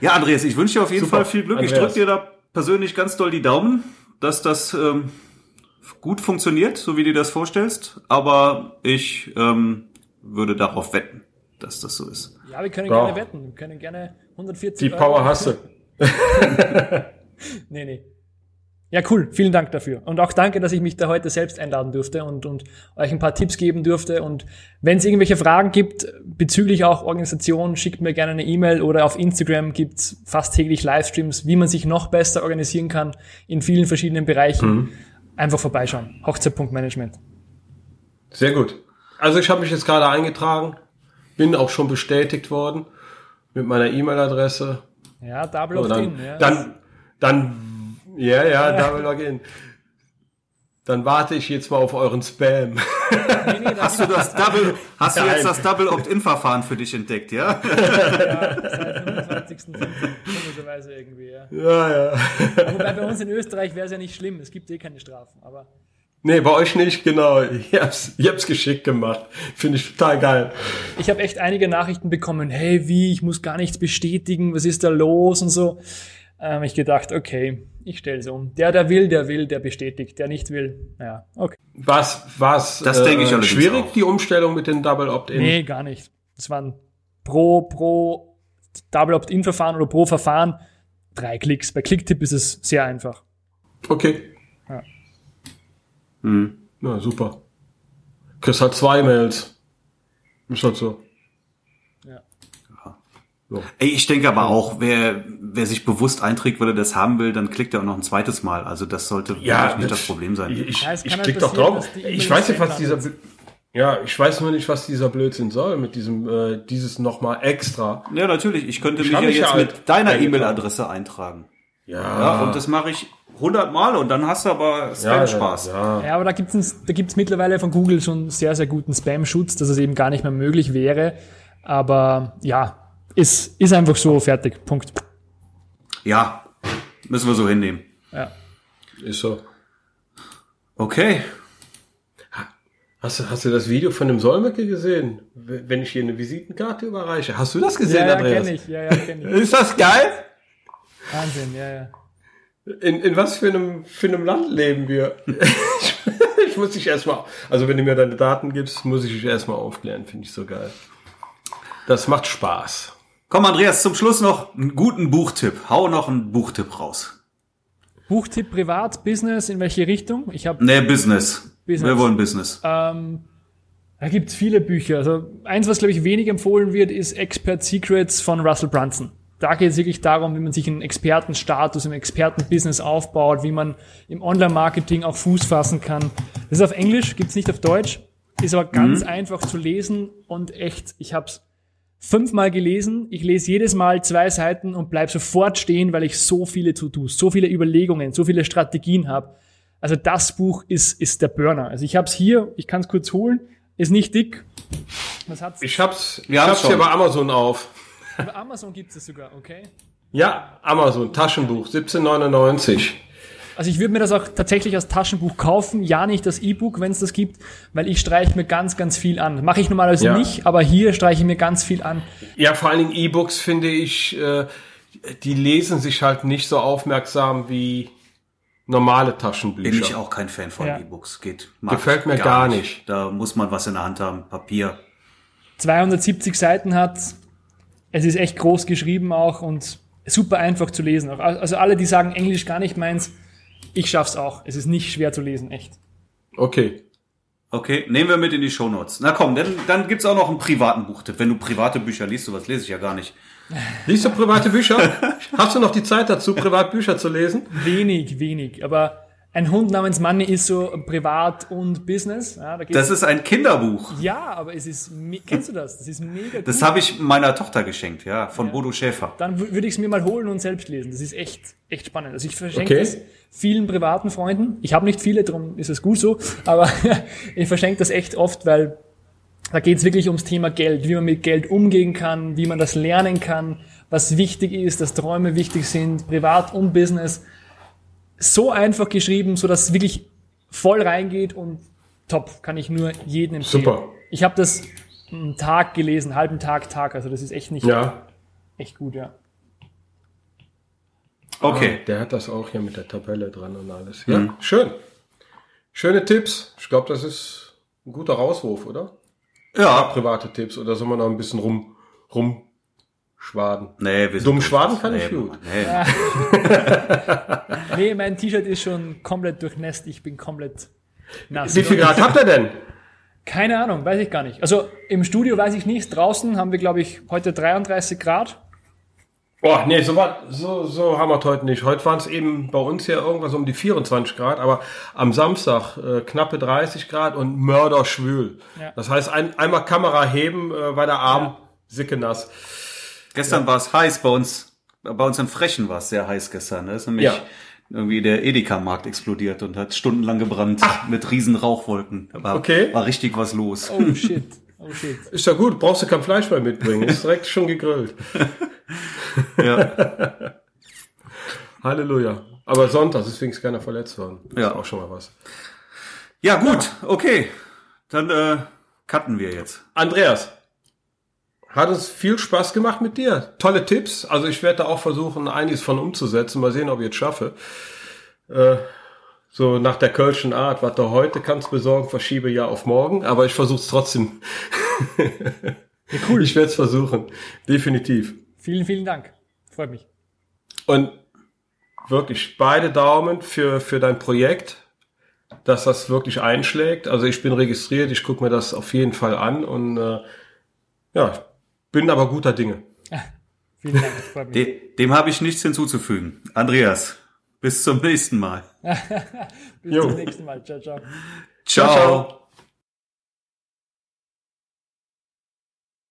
Ja, Andreas, ich wünsche dir auf jeden Super. Fall viel Glück. Andreas. Ich drücke dir da persönlich ganz doll die Daumen, dass das ähm, gut funktioniert, so wie du dir das vorstellst. Aber ich ähm, würde darauf wetten, dass das so ist. Ja, wir können ja. gerne wetten. Wir können gerne 140 Die Power Euro. hast du. nee, nee. Ja, cool. Vielen Dank dafür. Und auch danke, dass ich mich da heute selbst einladen durfte und, und euch ein paar Tipps geben durfte. Und wenn es irgendwelche Fragen gibt bezüglich auch Organisation, schickt mir gerne eine E-Mail oder auf Instagram gibt's fast täglich Livestreams, wie man sich noch besser organisieren kann in vielen verschiedenen Bereichen. Mhm. Einfach vorbeischauen. Hochzeit.management. Sehr gut. Also ich habe mich jetzt gerade eingetragen, bin auch schon bestätigt worden mit meiner E-Mail-Adresse. Ja, Double Opt-in. Ja. Dann, dann ja, ja, Double Login. Dann warte ich jetzt mal auf euren Spam. Nee, nee, hast du das Double, hast du jetzt das Double Opt-in-Verfahren für dich entdeckt, ja? Ja, seit 25. komischerweise irgendwie, ja. Ja, ja. Wobei bei uns in Österreich wäre es ja nicht schlimm, es gibt eh keine Strafen, aber. Nee, bei euch nicht, genau. Ich hab's, ich hab's geschickt gemacht. Finde ich total geil. Ich habe echt einige Nachrichten bekommen, hey, wie, ich muss gar nichts bestätigen, was ist da los und so. Ähm, ich gedacht, okay, ich stelle es um. Der, der will, der will, der bestätigt. Der nicht will, ja, okay. Was, was, das äh, denke ich schwierig, auch. die Umstellung mit den Double Opt-in? Nee, gar nicht. Das waren pro, pro Double Opt-in-Verfahren oder pro Verfahren drei Klicks. Bei Clicktip ist es sehr einfach. Okay. Ja. Hm. Na, super. Chris hat zwei Mails. Ist halt so. So. Ey, ich denke aber auch, wer, wer sich bewusst einträgt, weil er das haben will, dann klickt er auch noch ein zweites Mal. Also das sollte ja, nicht das Problem sein. Ich, ich, ich halt klicke doch drauf. Ich weiß nicht, was dieser, ja, ich weiß nur nicht, was dieser Blödsinn soll mit diesem, äh, dieses nochmal extra. Ja, natürlich. Ich könnte ich mich ja jetzt ja mit deiner E-Mail-Adresse eintragen. Ja. ja. Und das mache ich hundertmal und dann hast du aber Spam-Spaß. Ja, ja. ja, aber da gibt's da gibt's mittlerweile von Google schon sehr, sehr guten Spam-Schutz, dass es eben gar nicht mehr möglich wäre. Aber ja, ist, ist einfach so fertig. Punkt. Ja, müssen wir so hinnehmen. Ja. Ist so. Okay. Hast du, hast du das Video von dem Solmecke gesehen? Wenn ich hier eine Visitenkarte überreiche. Hast du das gesehen, ja, ja, Andreas? Kenn ich. Ja, ja, kenn ich. Ist das geil? Wahnsinn, ja, ja. In, in was für einem, für einem Land leben wir? ich muss dich erstmal, also wenn du mir deine Daten gibst, muss ich dich erstmal aufklären. Finde ich so geil. Das macht Spaß. Komm, Andreas, zum Schluss noch einen guten Buchtipp. Hau noch einen Buchtipp raus. Buchtipp privat, Business, in welche Richtung? Ich habe Nee, Business. Business. Wir wollen Business. Ähm, da gibt's viele Bücher. Also eins, was glaube ich wenig empfohlen wird, ist Expert Secrets von Russell Brunson. Da geht es wirklich darum, wie man sich einen Expertenstatus im Expertenbusiness aufbaut, wie man im Online-Marketing auch Fuß fassen kann. Das ist auf Englisch, gibt's nicht auf Deutsch, ist aber ganz mhm. einfach zu lesen und echt, ich habe es fünfmal gelesen. Ich lese jedes Mal zwei Seiten und bleib sofort stehen, weil ich so viele To-Dos, so viele Überlegungen, so viele Strategien habe. Also das Buch ist, ist der Burner. Also ich habe es hier, ich kann es kurz holen, ist nicht dick. Was hat's? Ich hab's, ich hab's hier bei Amazon auf. Bei Amazon gibt es sogar, okay? Ja, Amazon, Taschenbuch, 1799. Also ich würde mir das auch tatsächlich als Taschenbuch kaufen, ja nicht das E-Book, wenn es das gibt, weil ich streiche mir ganz, ganz viel an. Mache ich normalerweise Ja. nicht, aber hier streiche ich mir ganz viel an. Ja, vor allen Dingen E-Books finde ich, äh, die lesen sich halt nicht so aufmerksam wie normale Taschenbücher. Bin ich auch kein Fan von Ja. E-Books. Geht. Gefällt mir gar nicht. Da muss man was in der Hand haben. Papier. 270 Seiten hat, es ist echt groß geschrieben auch und super einfach zu lesen. Also alle, die sagen Englisch gar nicht meins, ich schaff's auch. Es ist nicht schwer zu lesen, echt. Okay. Okay, nehmen wir mit in die Shownotes. Na komm, dann, dann gibt's auch noch einen privaten Buchtipp. Wenn du private Bücher liest, sowas lese ich ja gar nicht. Liest du private Bücher? Hast du noch die Zeit dazu, Privatbücher zu lesen? Wenig, wenig. Aber ein Hund namens Manny ist so privat und Business. Ja, da geht's Das ist ein Kinderbuch. Ja, aber es ist, kennst du das? Das ist mega gut. Das habe ich meiner Tochter geschenkt, ja, von Bodo Schäfer. Dann wü- würde ich es mir mal holen und selbst lesen. Das ist echt, echt spannend. Also ich verschenke Okay. das vielen privaten Freunden. Ich habe nicht viele, darum ist es gut so. Aber ich verschenke das echt oft, weil da geht es wirklich ums Thema Geld, wie man mit Geld umgehen kann, wie man das lernen kann, was wichtig ist, dass Träume wichtig sind, privat und Business. So einfach geschrieben, so dass es wirklich voll reingeht und top, kann ich nur jedem empfehlen. Super. Ich habe das einen Tag gelesen, einen halben Tag, Tag, also das ist echt nicht Ja. echt gut, ja. Okay. Der hat das auch hier mit der Tabelle dran und alles. Ja, schön. Schöne Tipps. Ich glaube, das ist ein guter Rauswurf, oder? Ja. Private Tipps. Oder soll man noch ein bisschen rum, rumschwaden? Nee, wir sind Dumm schwaden kann ich gut. Nee. Nee, mein T-Shirt ist schon komplett durchnässt. Ich bin komplett nass. Wie viel Grad habt ihr denn? Keine Ahnung, weiß ich gar nicht. Also im Studio weiß ich nicht. Draußen haben wir, glaube ich, heute 33 Grad. Boah, nee, so, war, so, so haben wir es heute nicht. Heute waren es eben bei uns hier irgendwas um die 24 Grad, aber am Samstag äh, knappe 30 Grad und mörderschwül. Ja. Das heißt, ein, einmal Kamera heben, äh, war der Arm sicke nass. Gestern war es heiß bei uns. Bei uns in Frechen war es sehr heiß gestern. Da ist nämlich Ja. irgendwie der Edeka-Markt explodiert und hat stundenlang gebrannt mit riesen Rauchwolken. Da war, Okay. war richtig was los. Oh shit. Oh shit. Ist ja gut, brauchst du kein Fleisch mehr mitbringen. Ist direkt schon gegrillt. Ja. Halleluja. Aber Sonntag, deswegen ist keiner verletzt worden. Ja. Ist auch schon mal was. ja, gut, okay. Dann äh, cutten wir jetzt. Andreas, hat uns viel Spaß gemacht mit dir. Tolle Tipps. Also ich werde da auch versuchen, einiges von umzusetzen. Mal sehen, ob ich es schaffe. Äh, so nach der Kölschen Art, was du heute kannst besorgen, verschiebe ja auf morgen. Aber ich versuche es trotzdem. Ja, cool. Ich werde es versuchen. Definitiv. Vielen, vielen Dank. Freut mich. Und wirklich beide Daumen für, für dein Projekt, dass das wirklich einschlägt. Also ich bin registriert, ich gucke mir das auf jeden Fall an und äh, ja, bin aber guter Dinge. Vielen Dank. Freut mich. De dem habe ich nichts hinzuzufügen. Andreas, bis zum nächsten Mal. Bis Jo. zum nächsten Mal. Ciao, ciao. Ciao, ciao.